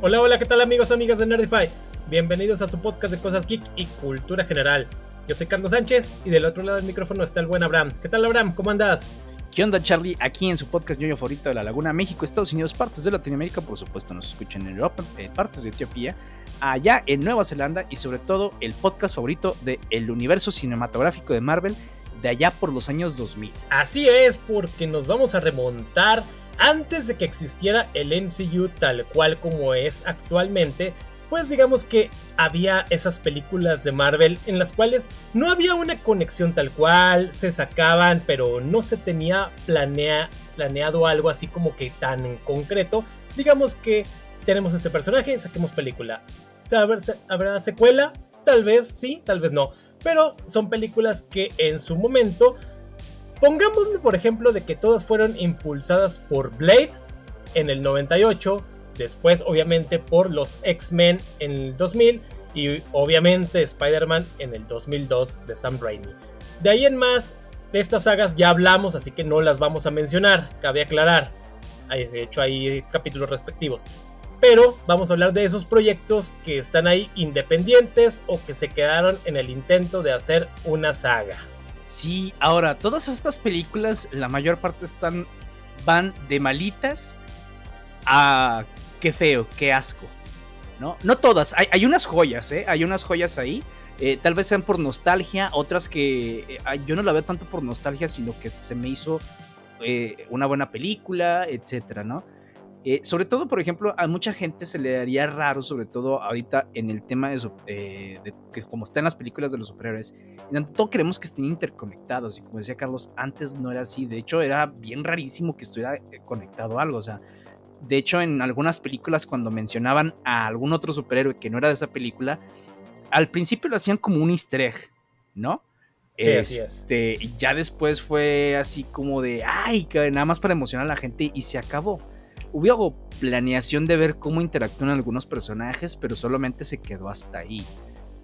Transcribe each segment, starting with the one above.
Hola, hola, ¿qué tal amigos, amigas de Nerdify? Bienvenidos a su podcast de cosas geek y cultura general. Yo soy Carlos Sánchez y del otro lado del micrófono está el buen Abraham. ¿Qué tal Abraham? ¿Cómo andas? ¿Qué onda Charlie? Aquí en su podcast ñoño favorito de la Laguna, México, Estados Unidos, partes de Latinoamérica, por supuesto nos escuchan en Europa, eh, partes de Etiopía, allá en Nueva Zelanda y sobre todo el podcast favorito del el universo cinematográfico de Marvel de allá por los años 2000. Así es, porque nos vamos a remontar antes de que existiera el MCU tal cual como es actualmente, pues digamos que había esas películas de Marvel en las cuales no había una conexión tal cual, se sacaban, pero no se tenía planea, planeado algo así como que tan en concreto. Digamos que tenemos este personaje, saquemos película. ¿Habrá secuela? Tal vez sí, tal vez no. Pero son películas que en su momento Pongámosle por ejemplo de que todas fueron impulsadas por Blade en el 98, después obviamente por los X-Men en el 2000 y obviamente Spider-Man en el 2002 de Sam Raimi. De ahí en más, de estas sagas ya hablamos, así que no las vamos a mencionar, cabe aclarar. De hecho hay capítulos respectivos. Pero vamos a hablar de esos proyectos que están ahí independientes o que se quedaron en el intento de hacer una saga. Sí, ahora, todas estas películas, la mayor parte están, van de malitas a qué feo, qué asco. ¿No? No todas, hay, unas joyas, ¿eh? Hay unas joyas ahí. Eh, tal vez sean por nostalgia, otras que eh, yo no la veo tanto por nostalgia, sino que se me hizo eh, una buena película, etcétera, ¿no? Eh, sobre todo, por ejemplo, a mucha gente se le daría raro, sobre todo ahorita en el tema de, eh, que como están las películas de los superhéroes, en tanto queremos que estén interconectados. Y como decía Carlos, antes no era así. De hecho, era bien rarísimo que estuviera eh, conectado algo. O sea, de hecho, en algunas películas, cuando mencionaban a algún otro superhéroe que no era de esa película, al principio lo hacían como un easter egg, ¿no? Sí, así es. Este, ya después fue así como de, ay, que nada más para emocionar a la gente y se acabó. Hubo planeación de ver cómo interactúan algunos personajes, pero solamente se quedó hasta ahí.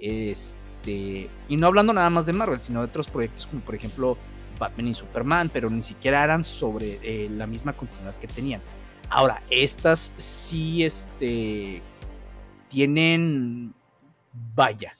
Este, y no hablando nada más de Marvel, sino de otros proyectos como por ejemplo Batman y Superman, pero ni siquiera eran sobre eh, la misma continuidad que tenían. Ahora, estas sí este, tienen, vaya,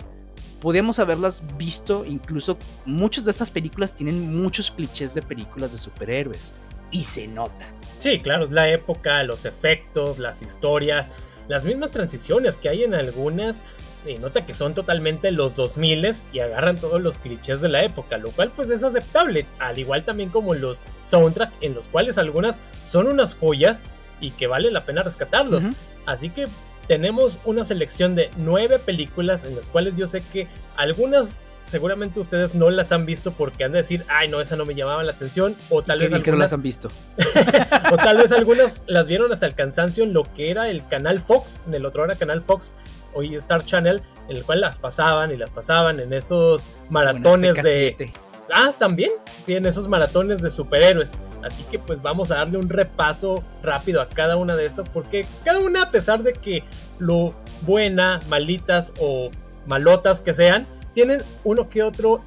podemos haberlas visto, incluso muchas de estas películas tienen muchos clichés de películas de superhéroes y se nota. Sí, claro, es la época, los efectos, las historias, las mismas transiciones que hay en algunas. Se nota que son totalmente los 2000 y agarran todos los clichés de la época, lo cual pues es aceptable, al igual también como los soundtrack en los cuales algunas son unas joyas y que vale la pena rescatarlos. Así que tenemos una selección de nueve películas en las cuales yo sé que algunas seguramente ustedes no las han visto porque han de decir, ay, no, esa no me llamaba la atención, o tal vez algunas... que no las han visto. o tal vez algunas las vieron hasta el cansancio en lo que era el canal Fox, en el otro era canal Fox, hoy Star Channel, en el cual las pasaban y las pasaban en esos maratones de... Ah, también, sí, en esos maratones de superhéroes. Así que pues vamos a darle un repaso rápido a cada una de estas, porque cada una, a pesar de que lo buena, malitas o malotas que sean, tienen uno que otro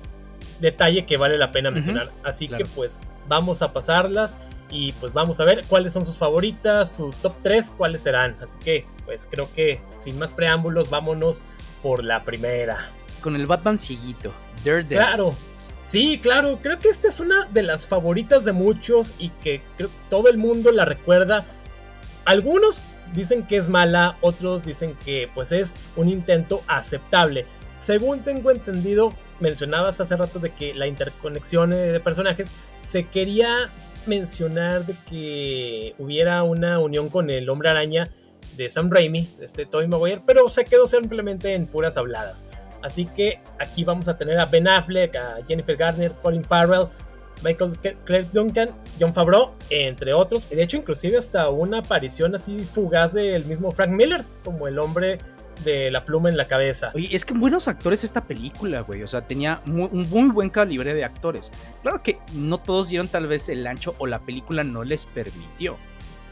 detalle que vale la pena mencionar. Así que pues vamos a pasarlas y pues vamos a ver cuáles son sus favoritas, su top 3, cuáles serán. Así que pues creo que sin más preámbulos vámonos por la primera. Con el Batman cieguito, Daredevil. Claro. Sí, claro, creo que esta es una de las favoritas de muchos y que creo todo el mundo la recuerda. Algunos dicen que es mala, otros dicen que pues es un intento aceptable. Según tengo entendido, mencionabas hace rato de que la interconexión de personajes se quería mencionar de que hubiera una unión con el hombre araña de Sam Raimi, de este Tobey Maguire, pero se quedó simplemente en puras habladas. Así que aquí vamos a tener a Ben Affleck, a Jennifer Garner, Colin Farrell, Michael Clark Duncan, John Favreau, entre otros. De hecho, inclusive hasta una aparición así fugaz del mismo Frank Miller, como el hombre de la pluma en la cabeza. Oye, es que buenos actores esta película, güey. O sea, tenía un muy buen calibre de actores. Claro que no todos dieron tal vez el ancho o la película no les permitió.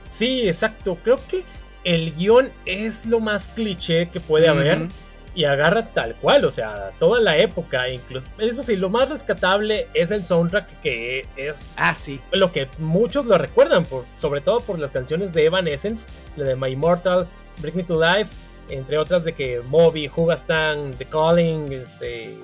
Sí, exacto. Creo que el guion es lo más cliché que puede haber. Y agarra tal cual, o sea, toda la época, incluso. Eso sí, lo más rescatable es el soundtrack que es. Ah, sí. Lo que muchos lo recuerdan, por, sobre todo por las canciones de Evanescence, la de My Immortal, Bring Me to Life, entre otras de que Moby, Hugastan, The Calling, este,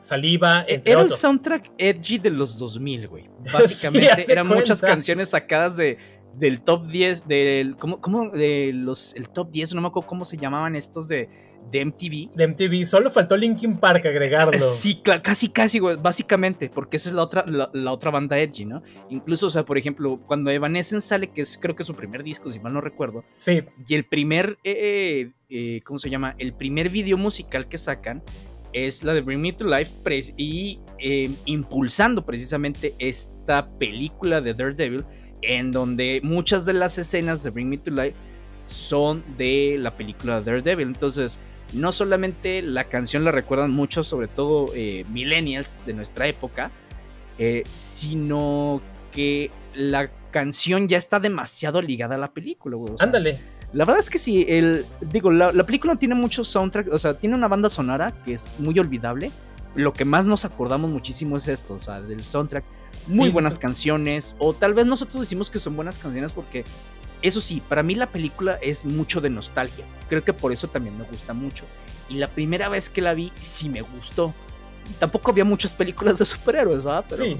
Saliva, e-, Era el soundtrack edgy de los 2000, güey. Básicamente eran muchas canciones sacadas de, del top 10, del, ¿cómo, cómo, de los, el top 10, no me acuerdo cómo se llamaban estos de, de MTV. De MTV, solo faltó Linkin Park agregarlo. Sí, casi, casi, güey, básicamente, porque esa es la otra, la, otra banda edgy, ¿no? Incluso, o sea, por ejemplo, cuando Evanescence sale, que es creo que su primer disco, si mal no recuerdo. Sí. Y el primer, eh, eh, ¿cómo se llama? El primer video musical que sacan es la de Bring Me to Life y eh, impulsando precisamente esta película de Daredevil en donde muchas de las escenas de Bring Me to Life son de la película Daredevil. Entonces, no solamente la canción la recuerdan mucho, sobre todo eh, millennials de nuestra época, eh, sino que la canción ya está demasiado ligada a la película, Ándale. La verdad es que sí, el, digo, la, la película tiene muchos soundtrack, o sea, tiene una banda sonora que es muy olvidable. Lo que más nos acordamos muchísimo es esto, o sea, del soundtrack muy buenas canciones, o tal vez nosotros decimos que son buenas canciones porque, eso sí, para mí la película es mucho de nostalgia, creo que por eso también me gusta mucho. Y la primera vez que la vi, sí me gustó. Tampoco había muchas películas de superhéroes, ¿va? Sí.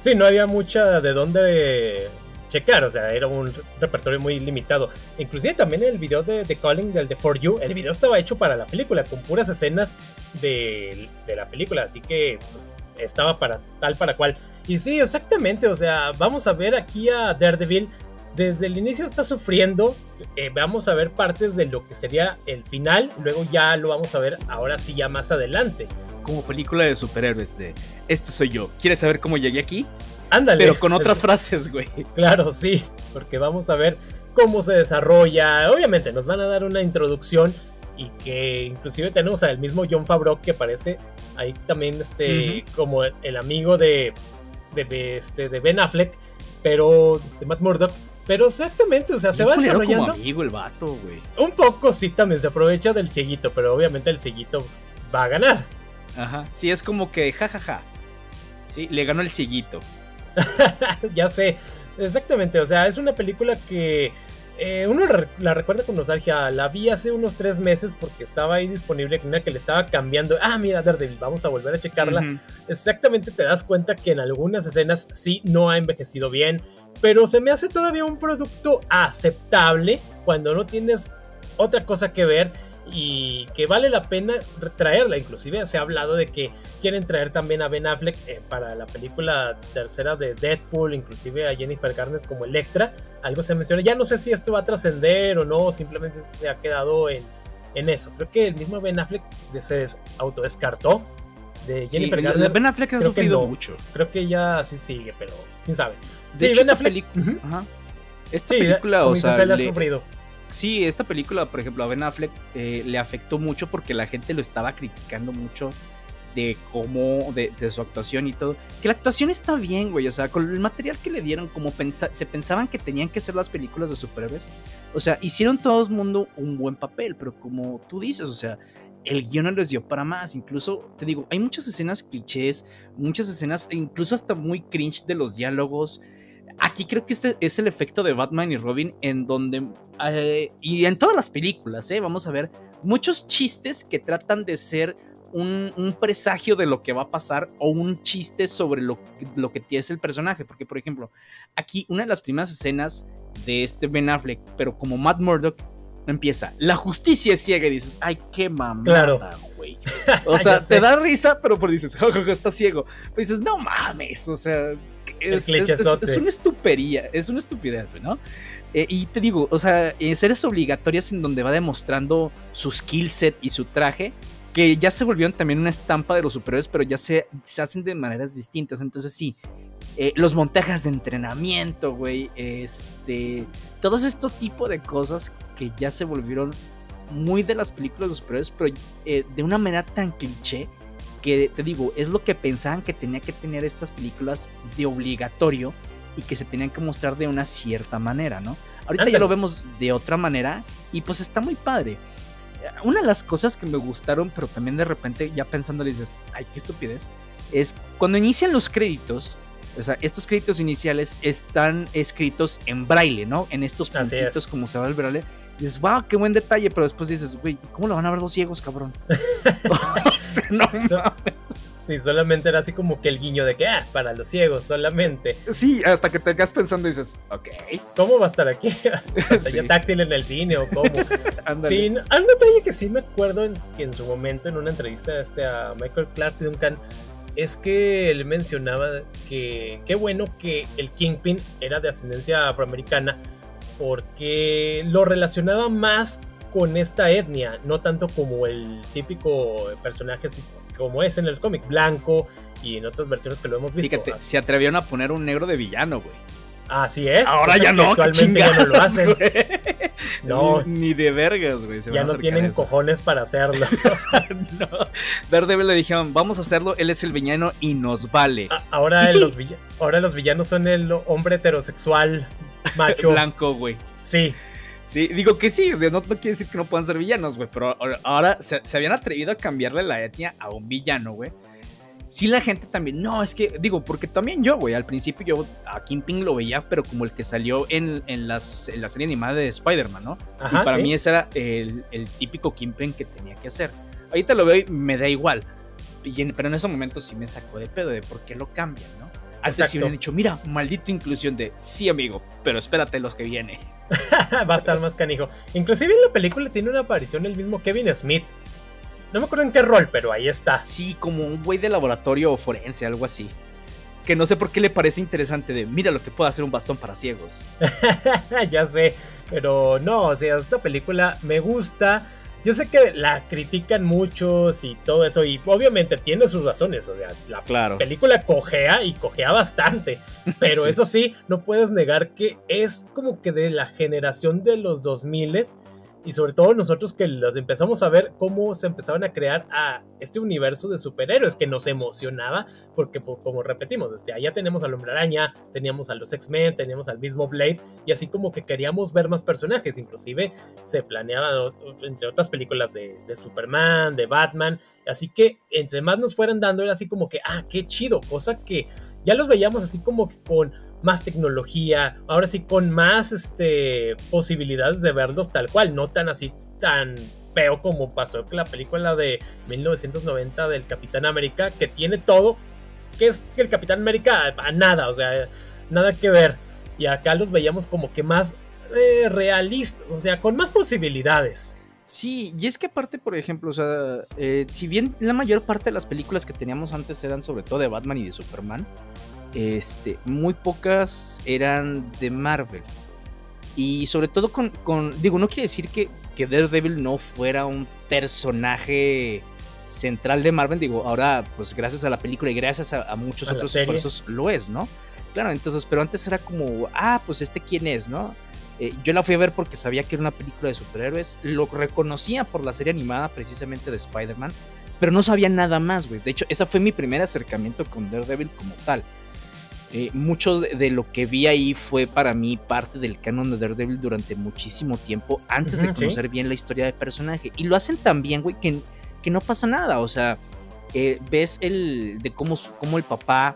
Sí, no había mucha de dónde checar, o sea, era un repertorio muy limitado. Inclusive también el video de The Calling del The For You, el video estaba hecho para la película, con puras escenas de, de la película, así que pues, estaba para tal para cual. Y sí, exactamente, o sea, vamos a ver aquí a Daredevil. Desde el inicio está sufriendo, eh, vamos a ver partes de lo que sería el final, luego ya lo vamos a ver ahora sí ya más adelante. Como película de superhéroes de, esto soy yo, ¿quieres saber cómo llegué aquí? Ándale. Pero con otras frases, güey. Claro, sí, porque vamos a ver cómo se desarrolla. Obviamente nos van a dar una introducción y que inclusive tenemos al mismo John Favreau que aparece ahí también este como el, amigo de, de, este, de Ben Affleck, pero de Matt Murdock. Pero exactamente, o sea, se va desarrollando. Como amigo el vato, güey. Un poco sí también se aprovecha del cieguito, pero obviamente el cieguito va a ganar. Ajá. Sí, es como que jajaja. Sí, le ganó el cieguito. ya sé. Exactamente, o sea, es una película que eh, uno la recuerda con nostalgia. La vi hace unos tres meses porque estaba ahí disponible. Una que le estaba cambiando. Ah, mira, Daredevil, vamos a volver a checarla. Exactamente te das cuenta que en algunas escenas sí no ha envejecido bien. Pero se me hace todavía un producto aceptable cuando no tienes otra cosa que ver y que vale la pena traerla. Inclusive se ha hablado de que quieren traer también a Ben Affleck eh, para la película tercera de Deadpool, inclusive a Jennifer Garner como Electra. Algo se menciona. Ya no sé si esto va a trascender o no, simplemente se ha quedado en, en eso. Creo que el mismo Ben Affleck se autodescartó de Jennifer Garner. Ben Affleck ha sufrido mucho. Creo que ya sí sigue, pero quién sabe. De hecho, Ben Affleck. Esta película, o sea, le... ha sufrido sí, esta película, por ejemplo, a Ben Affleck eh, le afectó mucho porque la gente lo estaba criticando mucho de cómo, de, su actuación y todo. Que la actuación está bien, güey. O sea, con el material que le dieron, como se pensaban que tenían que ser las películas de superhéroes. O sea, hicieron todo el mundo un buen papel, pero como tú dices, o sea, el guion no les dio para más. Incluso, te digo, hay muchas escenas clichés, muchas escenas, incluso hasta muy cringe de los diálogos. Aquí creo que este es el efecto de Batman y Robin en donde, eh, y en todas las películas, eh, vamos a ver muchos chistes que tratan de ser un, presagio de lo que va a pasar o un chiste sobre lo, lo que tiene el personaje. Porque, por ejemplo, aquí una de las primeras escenas de este Ben Affleck, pero como Matt Murdock, empieza, la justicia es ciega y dices, ay, qué mamada, güey. O sea, te da risa, pero por dices, está ciego. Pues dices, no mames, o sea, es, una estupería, es una estupidez, ¿no? Eh, y te digo, o sea, series obligatorias en donde va demostrando su skill set y su traje, que ya se volvieron también una estampa de los superhéroes, pero ya se, se hacen de maneras distintas. Entonces sí, eh, los montajes de entrenamiento, güey, este, todos estos tipos de cosas que ya se volvieron muy de las películas de superhéroes, pero eh, de una manera tan cliché que te digo, es lo que pensaban que tenía que tener estas películas de obligatorio y que se tenían que mostrar de una cierta manera, ¿no? Ahorita ya lo vemos de otra manera y pues está muy padre. Una de las cosas que me gustaron, pero también de repente ya pensando dices, ay, qué estupidez, es cuando inician los créditos, O sea, estos créditos iniciales están escritos en braille, ¿no? En estos puntitos como se va el braille. Dices, wow, qué buen detalle, pero después dices, güey, ¿cómo lo van a ver los ciegos, cabrón? o sea, no mames. Sí, solamente era así como que el guiño de que, ah, para los ciegos solamente. Sí, hasta que te quedas pensando y dices, ok. ¿Cómo va a estar aquí? ¿Pantalla táctil en el cine o cómo? sí, un detalle que sí me acuerdo en, que en su momento en una entrevista este, a Michael Clark Duncan es que él mencionaba que qué bueno que el Kingpin era de ascendencia afroamericana porque lo relacionaba más con esta etnia, no tanto como el típico personaje como es en el cómic, blanco y en otras versiones que lo hemos visto. Fíjate, se atrevieron a poner un negro de villano, güey. Así es. Ahora ya no, actualmente ya no lo hacen. No. Ni, de vergas, güey. ya no tienen cojones para hacerlo. no. Daredevil le dijeron, vamos a hacerlo, él es el villano y nos vale. ahora, los ahora los villanos son el hombre heterosexual macho. Blanco, güey. Sí. Sí, digo que sí, no, no quiere decir que no puedan ser villanos, güey, pero ahora se, habían atrevido a cambiarle la etnia a un villano, güey. Sí, la gente también, no, es que, digo, porque también yo, güey, al principio yo a Kingpin lo veía, pero como el que salió en, en, las, la serie animada de Spider-Man, ¿no? y para mí ese era el, el típico Kingpin que tenía que hacer. Ahorita lo veo y me da igual, pero en ese momento sí me sacó de pedo de por qué lo cambian, ¿no? Antes sí hubieran dicho, mira, maldito inclusión de, sí amigo, pero espérate los que viene. Va a estar más canijo. Inclusive en la película tiene una aparición el mismo Kevin Smith. No me acuerdo en qué rol, pero ahí está. Sí, como un güey de laboratorio forense, algo así. Que no sé por qué le parece interesante de, mira lo que puede hacer un bastón para ciegos. ya sé, pero no, o sea, esta película me gusta yo sé que la critican muchos y todo eso, y obviamente tiene sus razones. O sea, la película cojea y cojea bastante. Pero eso sí, no puedes negar que es como que de la generación de los 2000s y sobre todo nosotros que los empezamos a ver cómo se empezaban a crear a este universo de superhéroes que nos emocionaba, porque como repetimos, desde allá tenemos al Hombre Araña, teníamos a los X-Men, teníamos al mismo Blade, y así como que queríamos ver más personajes, inclusive se planeaba entre otras películas de, de Superman, de Batman, así que entre más nos fueran dando era así como que, ah, qué chido, cosa que ya los veíamos así como que con más tecnología, ahora sí con más este, posibilidades de verlos tal cual, no tan así tan feo como pasó con la película de 1990 del Capitán América, que tiene todo, que es que el Capitán América a nada, o sea, nada que ver. Y acá los veíamos como que más eh, realistas, o sea, con más posibilidades. Sí, y es que aparte, por ejemplo, o sea, eh, si bien la mayor parte de las películas que teníamos antes eran sobre todo de Batman y de Superman, este, muy pocas eran de Marvel. Y sobre todo con, digo, no quiere decir que, que Daredevil no fuera un personaje central de Marvel, digo, ahora pues gracias a la película y gracias a, muchos otros esfuerzos lo es, ¿no? Claro, entonces, pero antes era como, ah, pues este quién es, ¿no? Eh, yo la fui a ver porque sabía que era una película de superhéroes, lo reconocía por la serie animada precisamente de Spider-Man, pero no sabía nada más, güey. De hecho, ese fue mi primer acercamiento con Daredevil como tal. Eh, mucho de lo que vi ahí fue para mí parte del canon de Daredevil durante muchísimo tiempo antes de conocer bien la historia del personaje. Y lo hacen tan bien, güey, que, que no pasa nada. O sea, eh, ves el de cómo, cómo el papá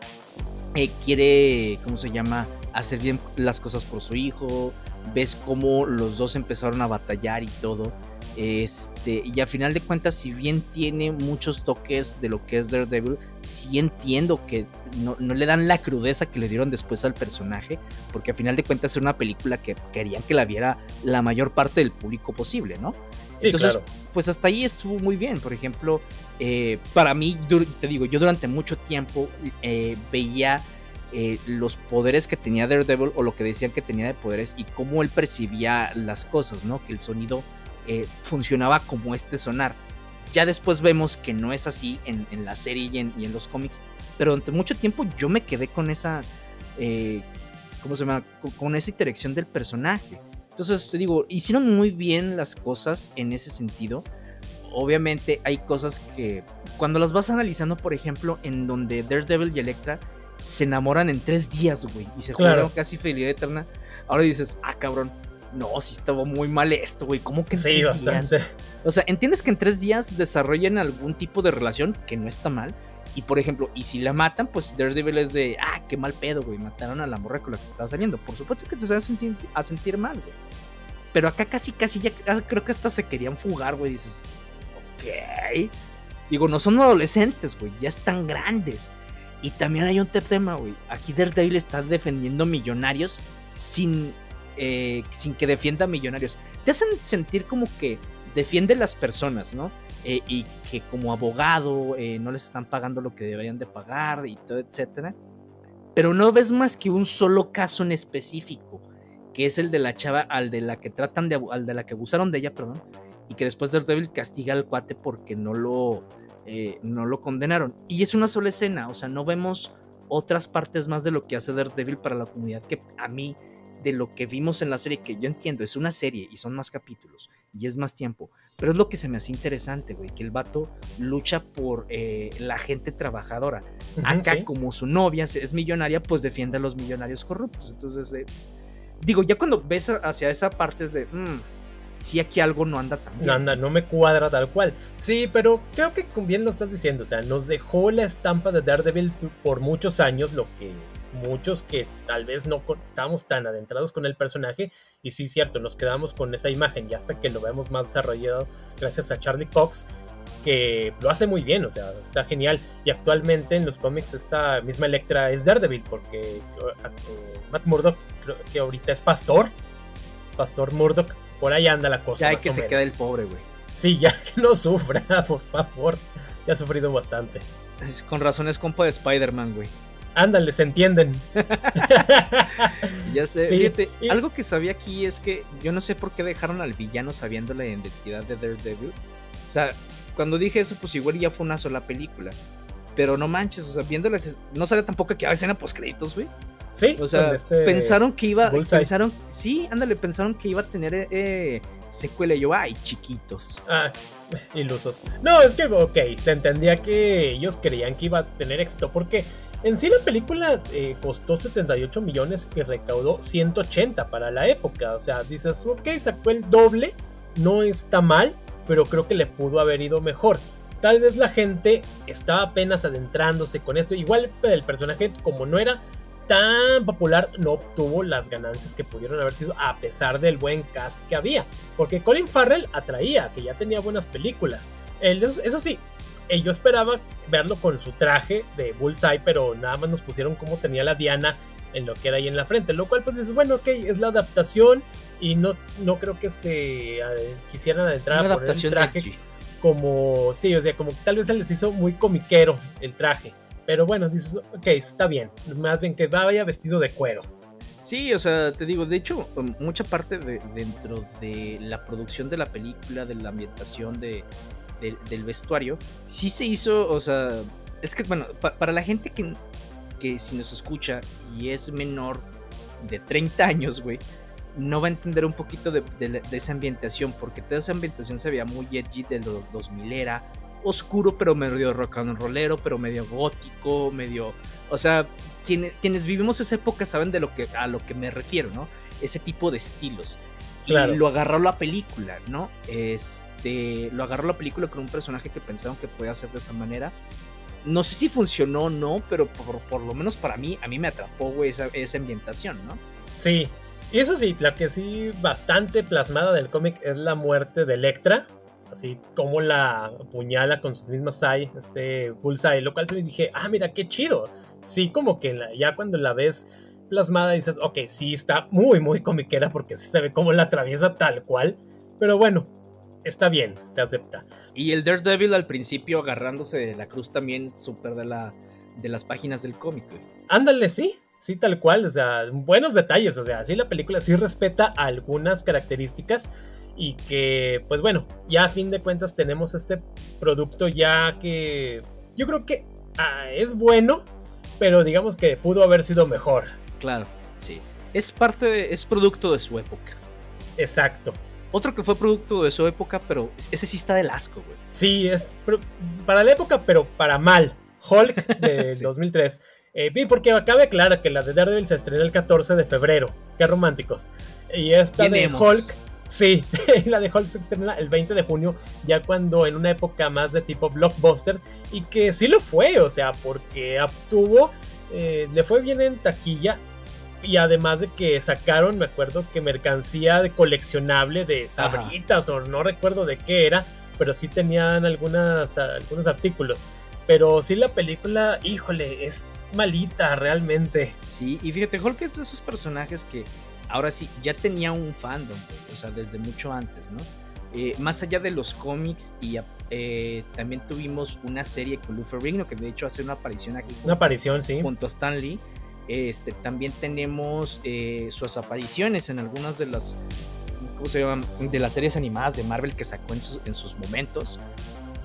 eh, quiere, ¿cómo se llama? Hacer bien las cosas por su hijo. Ves cómo los dos empezaron a batallar y todo. Este, y a final de cuentas, si bien tiene muchos toques de lo que es Daredevil, sí entiendo que no, le dan la crudeza que le dieron después al personaje, porque a final de cuentas era una película que querían que la viera la mayor parte del público posible, ¿no? Entonces, pues hasta ahí estuvo muy bien. Por ejemplo, eh, para mí, te digo, yo durante mucho tiempo eh, veía eh, los poderes que tenía Daredevil o lo que decían que tenía de poderes y cómo él percibía las cosas, ¿no? Que el sonido eh, funcionaba como este sonar. Ya después vemos que no es así en, la serie y en, los cómics, pero durante mucho tiempo yo me quedé con esa, eh, ¿cómo se llama? Con, esa interacción del personaje. Entonces te digo, hicieron muy bien las cosas en ese sentido. Obviamente hay cosas que cuando las vas analizando, por ejemplo, en donde Daredevil y Electra se enamoran en tres días, güey, y se jugaron casi fidelidad eterna. Ahora dices, ah, cabrón, no, sí estaba muy mal esto, güey. ¿Cómo que en Sí, tres bastante. días? O sea, entiendes que en tres días desarrollen algún tipo de relación que no está mal. Y por ejemplo, y si la matan, pues Daredevil es de, ah, qué mal pedo, güey. Mataron a la morra con la que estaba saliendo. Por supuesto que te vas a sentir, a sentir mal, güey. Pero acá casi, casi ya ah, creo que hasta se querían fugar, güey. Dices, ok. Digo, no son adolescentes, güey. Ya están grandes. Y también hay un tema, güey. Aquí Daredevil está defendiendo millonarios sin, eh, sin que defienda millonarios. Te hacen sentir como que defiende las personas, ¿no? Eh, y que como abogado eh, no les están pagando lo que deberían de pagar y todo, etcétera. Pero no ves más que un solo caso en específico, que es el de la chava al de la que tratan de al de la que abusaron de ella, perdón, y que después Daredevil castiga al cuate porque no lo eh, no lo condenaron. Y es una sola escena, o sea, no vemos otras partes más de lo que hace Daredevil para la comunidad que a mí de lo que vimos en la serie, que yo entiendo, es una serie y son más capítulos y es más tiempo, pero es lo que se me hace interesante, güey, que el vato lucha por eh, la gente trabajadora. Acá, sí. como su novia es millonaria, pues defiende a los millonarios corruptos. Entonces, eh, digo, ya cuando ves hacia esa parte es de, mm, sí, aquí algo no anda tan bien. No anda, no me cuadra tal cual. Sí, pero creo que bien lo estás diciendo. O sea, nos dejó la estampa de Daredevil por muchos años, lo que muchos que tal vez no estábamos tan adentrados con el personaje. Y sí, cierto, nos quedamos con esa imagen. Y hasta que lo vemos más desarrollado, gracias a Charlie Cox, que lo hace muy bien. O sea, está genial. Y actualmente en los cómics, esta misma Electra es Daredevil, porque eh, Matt Murdock, creo que ahorita es pastor. Pastor Murdock. Por ahí anda la cosa. Ya hay que se quede el pobre, güey. Sí, ya que no sufra, por favor. Ya ha sufrido bastante. Con razón es compa de Spider-Man, güey. Ándale, se entienden. Ya sé. Sí, Fíjate, y- algo que sabía aquí es que yo no sé por qué dejaron al villano sabiendo la identidad de Daredevil. O sea, cuando dije eso, pues igual ya fue una sola película. Pero no manches, o sea, viéndolas, no sale tampoco que había escena post créditos, güey. Sí, O sea, este- pensaron que iba, Bullseye. pensaron, sí, ándale, pensaron que iba a tener eh, secuela. Y yo, ay, chiquitos. Ah, ilusos. No, es que, ok, se entendía que ellos creían que iba a tener éxito. Porque en sí la película eh, costó 78 millones y recaudó 180 para la época. O sea, dices, ok, sacó el doble. No está mal, pero creo que le pudo haber ido mejor. Tal vez la gente estaba apenas adentrándose con esto. Igual el personaje, como no era tan popular, no obtuvo las ganancias que pudieron haber sido a pesar del buen cast que había. Porque Colin Farrell atraía, que ya tenía buenas películas. El- eso, eso sí, eh, yo esperaba verlo con su traje de Bullseye, pero nada más nos pusieron cómo tenía la Diana en lo que era ahí en la frente. Lo cual, pues dices, bueno, ok, es la adaptación y no, no creo que se eh, quisieran adentrar Una a poner el adaptación traje como, sí, o sea, como tal vez se les hizo muy comiquero el traje. Pero bueno, dices, ok, está bien. Más bien que vaya vestido de cuero. Sí, o sea, te digo, de hecho, mucha parte de, dentro de la producción de la película, de la ambientación, de, del- vestuario, sí se hizo, o sea, es que, bueno, pa- para la gente que, que si nos escucha y es menor de 30 años, güey, no va a entender un poquito de, de esa ambientación, porque toda esa ambientación se veía muy edgy de los 2000 era, oscuro, pero medio rock and rollero, pero medio gótico, medio, o sea, quienes, quienes vivimos esa época saben de lo que, a lo que me refiero, ¿no? Ese tipo de estilos. Claro. Y lo agarró la película, ¿no? Este, lo agarró la película con un personaje que pensaron que podía hacer de esa manera. No sé si funcionó o no, pero por, por lo menos para mí, a mí me atrapó, güey, esa, esa ambientación, ¿no? Sí. Y eso sí, la que sí bastante plasmada del cómic es la muerte de Electra. Así como la apuñala con sus mismas Sai, este Bullseye, lo cual se me dije, ah, mira, qué chido. Sí, como que la- ya cuando la ves plasmada dices, ok, sí está muy, muy comiquera porque sí se ve como la atraviesa tal cual. Pero bueno, está bien, se acepta. Y el Daredevil al principio agarrándose de la cruz también, súper de, la, de las páginas del cómic, güey. Ándale, sí, sí, tal cual, o sea, buenos detalles, o sea, sí la película sí respeta algunas características y que, pues bueno, ya a fin de cuentas tenemos este producto ya que yo creo que ah, es bueno, pero digamos que pudo haber sido mejor. Claro, sí. Es parte de, es producto de su época. Exacto. Otro que fue producto de su época, pero ese sí está del asco, güey. Sí, es para la época, pero para mal. Hulk de Sí. 2003. Eh, porque cabe aclarar que la de Daredevil se estrenó el 14 de febrero. qué románticos. Y esta de Hulk, sí, la de Hulk se estrena el 20 de junio, ya cuando en una época más de tipo blockbuster, y que sí lo fue, o sea, porque obtuvo, eh, le fue bien en taquilla, y además de que sacaron, me acuerdo que mercancía de coleccionable de sabritas o no recuerdo de qué era, pero sí tenían algunas, algunos artículos. Pero sí la película, híjole, es malita realmente. Sí, y fíjate, Hulk es de esos personajes que ahora sí ya tenía un fandom, o sea, desde mucho antes, ¿no? Eh, más allá de los cómics y eh, también tuvimos una serie con Lou Ferrigno que de hecho hace una aparición aquí. Una aparición, sí. Junto a Stan Lee. Este, también tenemos eh, sus apariciones en algunas de las, ¿cómo se llaman? De las series animadas de Marvel que sacó en sus, en sus momentos.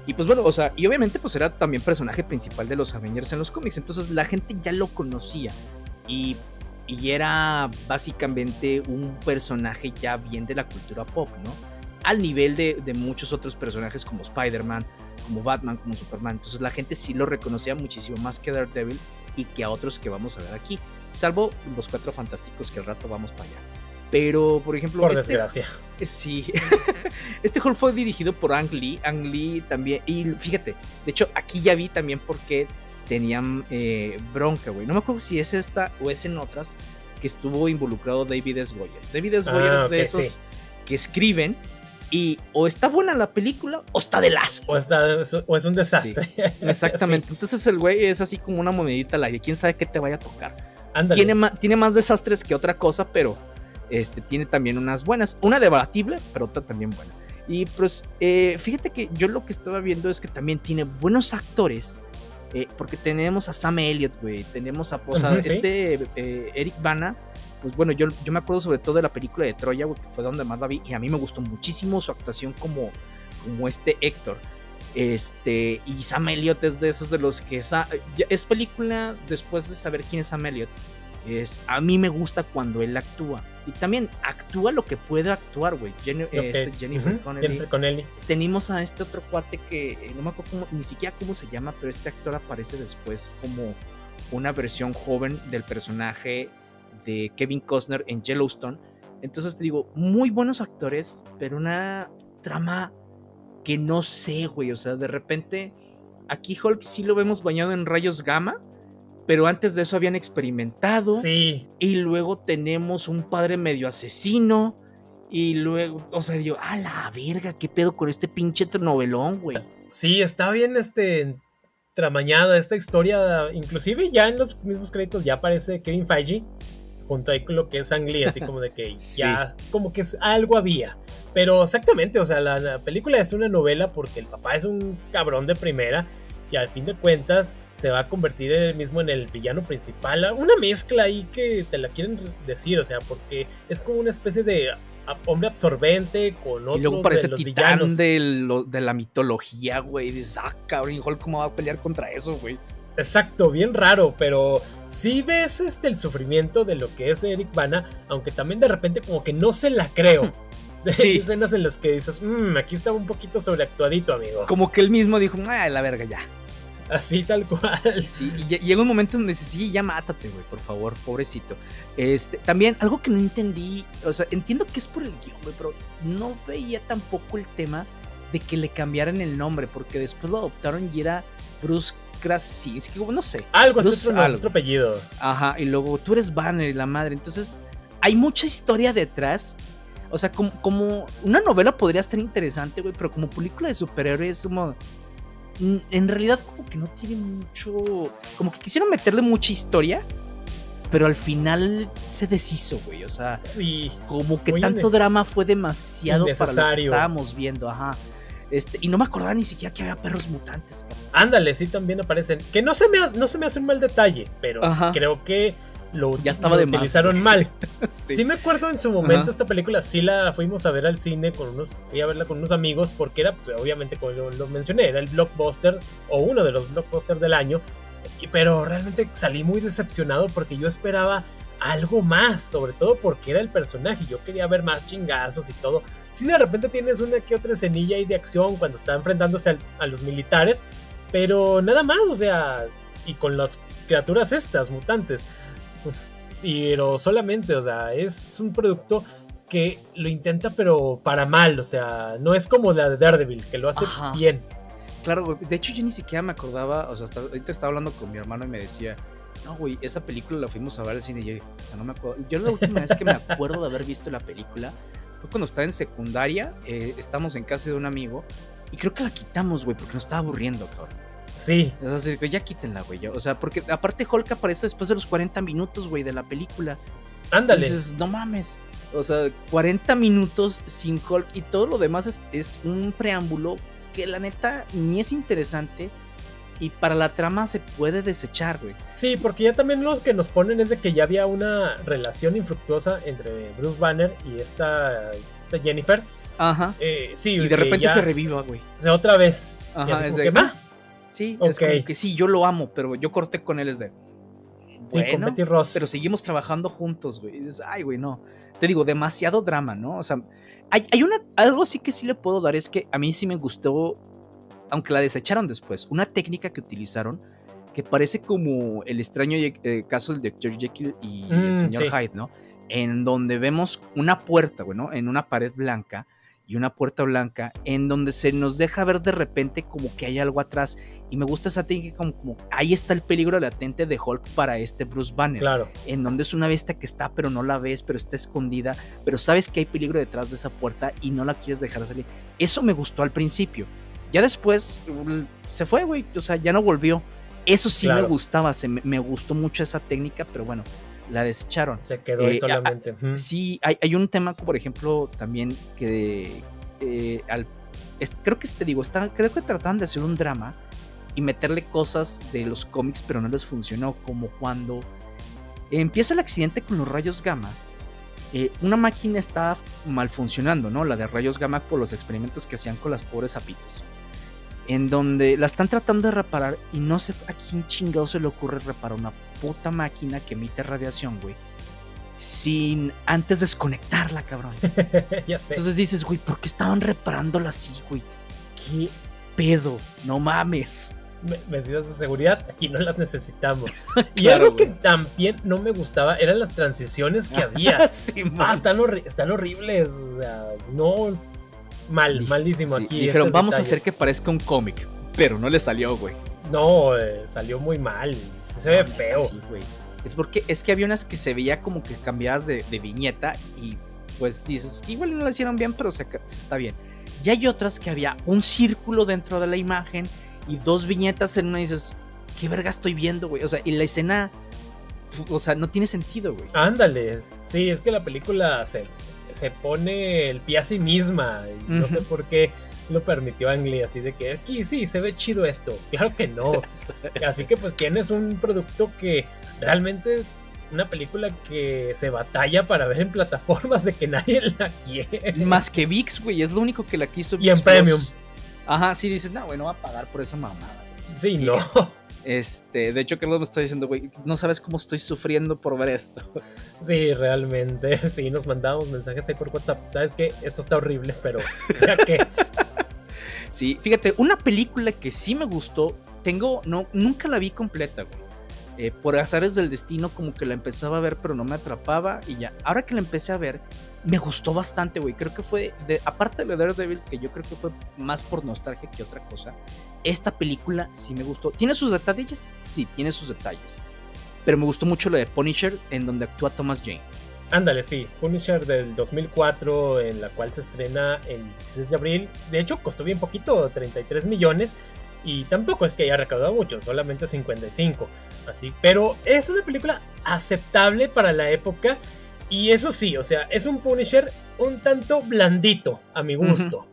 Y pues bueno, o sea, y obviamente pues era también personaje principal de los Avengers en los cómics, entonces la gente ya lo conocía y, y era básicamente un personaje ya bien de la cultura pop, ¿no? Al nivel de, de muchos otros personajes como Spider-Man, como Batman, como Superman, entonces la gente sí lo reconocía muchísimo más que Daredevil y que a otros que vamos a ver aquí, salvo los cuatro fantásticos que al rato vamos para allá. Pero, por ejemplo, por este, desgracia. Sí. este Hulk fue dirigido por Ang Lee. Ang Lee también. Y fíjate, de hecho, aquí ya vi también por qué tenían eh, bronca, güey. No me acuerdo si es esta o es en otras que estuvo involucrado David S. Goyer. David S. Goyer ah, es de esos que escriben y o está buena la película o está de asco. O, es un desastre. exactamente. Entonces el güey es así como una monedita la de quién sabe qué te vaya a tocar. Tiene, tiene más desastres que otra cosa, pero este, tiene también unas buenas. Una debatible, pero otra también buena. Y pues eh, fíjate que yo lo que estaba viendo es que también tiene buenos actores. Eh, porque tenemos a Sam Elliott, güey. Tenemos a pues, este eh, Eric Bana. Pues bueno, yo, yo me acuerdo sobre todo de la película de Troya, güey, que fue donde más la vi. Y a mí me gustó muchísimo su actuación como, como este Héctor. Este, y Sam Elliott es de esos de los que es película después de saber quién es Sam Elliott es a mí me gusta cuando él actúa y también actúa lo que puede actuar, güey. este, Jennifer, Connelly. Tenemos a este otro cuate que eh, no me acuerdo ni siquiera cómo se llama, pero este actor aparece después como una versión joven del personaje de Kevin Costner en Yellowstone. Entonces te digo, muy buenos actores, pero una trama que no sé, güey. O sea, de repente aquí Hulk sí lo vemos bañado en rayos gamma pero antes de eso habían experimentado. Sí. Y luego tenemos un padre medio asesino. Y luego, o sea, digo, a la verga, qué pedo con este pinche novelón, güey. Sí, está bien este tramañada esta historia. Inclusive ya en los mismos créditos ya aparece Kevin Feige junto ahí con lo que es Angli, así como de que ya, como que algo había. Pero exactamente, o sea, la, película es una novela porque el papá es un cabrón de primera y al fin de cuentas se va a convertir él mismo en el villano principal. Una mezcla ahí que te la quieren decir, o sea, porque es como una especie de hombre absorbente con otro y luego parece de los titán de, de, la mitología, güey. Dices, ah, cabrón, ¿cómo va a pelear contra eso, güey? Exacto, bien raro, pero sí ves este, el sufrimiento de lo que es Eric Bana, aunque también de repente como que no se la creo. Sí. Hay escenas en las que dices, mmm, aquí estaba un poquito sobreactuadito, amigo. Como que él mismo dijo, ah, la verga, ya. Así tal cual. Sí, y llega un momento donde dice, sí, ya mátate, güey, por favor, pobrecito. Este, también, algo que no entendí, o sea, entiendo que es por el guion, güey, pero no veía tampoco el tema de que le cambiaran el nombre, porque después lo adoptaron y era Bruce Krasinski, no sé. Algo es otro, otro apellido. Ajá, y luego tú eres Banner y la madre, entonces hay mucha historia detrás o sea, como, como, una novela podría estar interesante, güey, pero como película de superhéroes, como en realidad como que no tiene mucho, como que quisieron meterle mucha historia, pero al final se deshizo, güey, o sea, sí, como que tanto drama fue demasiado para lo que estábamos viendo, ajá. Este, y no me acordaba ni siquiera que había perros mutantes. Ándale, sí también aparecen. Que no se me, no se me hace un mal detalle, pero creo que lo, ya estaba de utilizaron mal. sí. me acuerdo en su momento esta película, sí la fuimos a ver al cine con unos, fui a verla con unos amigos porque era, pues, obviamente como yo lo mencioné, era el blockbuster o uno de los blockbusters del año. Y, pero realmente salí muy decepcionado porque yo esperaba algo más, sobre todo porque era el personaje. Yo quería ver más chingazos y todo. Si de repente tienes una que otra escenilla ahí de acción cuando está enfrentándose a los militares, pero nada más, o sea, y con las criaturas estas, mutantes. Pero solamente, o sea, es un producto que lo intenta pero para mal, o sea, no es como la de Daredevil, que lo hace bien. Claro, güey. De hecho, yo ni siquiera me acordaba, o sea, hasta ahorita estaba hablando con mi hermano y me decía, no, güey, esa película la fuimos a ver al cine y yo, no me acuerdo. Yo la última vez que me acuerdo de haber visto la película fue cuando estaba en secundaria, eh, estamos en casa de un amigo y creo que la quitamos, güey, porque nos estaba aburriendo, cabrón. Sí. O sea, ya quítenla, güey. O sea, porque aparte Hulk aparece después de los 40 minutos, güey, de la película. Ándale. dices, no mames. O sea, 40 minutos sin Hulk y todo lo demás es, es un preámbulo que la neta ni es interesante y para la trama se puede desechar, güey. Sí, porque ya también lo que nos ponen es de que ya había una relación infructuosa entre Bruce Banner y esta, esta Jennifer. Ajá. Eh, sí, y de repente se reviva, güey. O sea, otra vez. Ajá, es de... que, Sí, es como que sí, yo lo amo, pero yo corté con él es de... sí, con Betty Ross. Pero seguimos trabajando juntos, güey. Ay, güey, no. Te digo, demasiado drama, ¿no? O sea, hay, hay una, algo sí que sí le puedo dar, es que a mí sí me gustó, aunque la desecharon después, una técnica que utilizaron que parece como el extraño eh, caso del Dr. Jekyll y el mm, señor Hyde, ¿no? En donde vemos una puerta, bueno, en una pared blanca y una puerta blanca en donde se nos deja ver de repente como que hay algo atrás. Y me gusta esa técnica como, como ahí está el peligro latente de Hulk para este Bruce Banner claro. en donde es una bestia que está pero no la ves pero está escondida pero sabes que hay peligro detrás de esa puerta y no la quieres dejar salir. Eso me gustó al principio. Ya después mm, se fue güey o sea ya no volvió. Eso sí me gustaba me gustó mucho esa técnica pero bueno la desecharon. Se quedó ahí eh, solamente. Sí, hay, hay, un tema, por ejemplo, también que eh, al, creo que te digo, está, creo que trataban de hacer un drama y meterle cosas de los cómics, pero no les funcionó, como cuando empieza el accidente con los rayos gamma. Eh, una máquina está mal funcionando, ¿no? La de rayos gamma por los experimentos que hacían con las pobres zapitos en donde la están tratando de reparar y no sé a quién chingado se le ocurre reparar una puta máquina que emite radiación, güey. Sin antes desconectarla, cabrón. ya sé. Entonces dices, güey, ¿por qué estaban reparándola así, güey? ¿Qué pedo? No mames. medidas de seguridad, aquí no las necesitamos. y algo que también no me gustaba eran las transiciones que había. ah, están, están horribles. O sea, no, mal, malísimo aquí. Dijeron, vamos a hacer que parezca un cómic, pero no le salió, güey. No, eh, salió muy mal, se ve feo. Sí, güey. Es porque es que había unas que se veía como que cambiadas de, viñeta y pues dices, igual no la hicieron bien, pero se, está bien. Y hay otras que había un círculo dentro de la imagen y dos viñetas en una y dices, ¿qué verga estoy viendo, güey? O sea, y la escena, o sea, no tiene sentido, güey. Ándale, sí, es que la película se se pone el pie a sí misma. Y no sé por qué lo permitió Ang Lee, así de que aquí sí se ve chido esto. Claro que no. Así que pues tienes un producto que realmente una película que se batalla para ver en plataformas de que nadie la quiere. Más que VIX, güey, es lo único que la quiso. Y en Premium. Ajá, sí dices, no, güey, no va a pagar por esa mamada. Sí, no. Este, de hecho, Carlos me está diciendo, güey, no sabes cómo estoy sufriendo por ver esto. Sí, realmente. Sí, nos mandamos mensajes ahí por WhatsApp. ¿Sabes qué? Esto está horrible, pero ya que. sí, fíjate, una película que sí me gustó, tengo, no, nunca la vi completa, güey. Eh, por azares del destino, como que la empezaba a ver, pero no me atrapaba. Y ya, ahora que la empecé a ver, me gustó bastante, güey. Creo que fue, de, aparte de Daredevil, que yo creo que fue más por nostalgia que otra cosa, esta película sí me gustó. ¿Tiene sus detalles? Sí, tiene sus detalles. Pero me gustó mucho la de Punisher, en donde actúa Thomas Jane. Ándale, sí, Punisher del 2004, en la cual se estrena el 16 de abril. De hecho, costó bien poquito, 33 millones. Y tampoco es que haya recaudado mucho, solamente 55. Así, pero es una película aceptable para la época. Y eso sí, o sea, es un Punisher un tanto blandito, a mi gusto.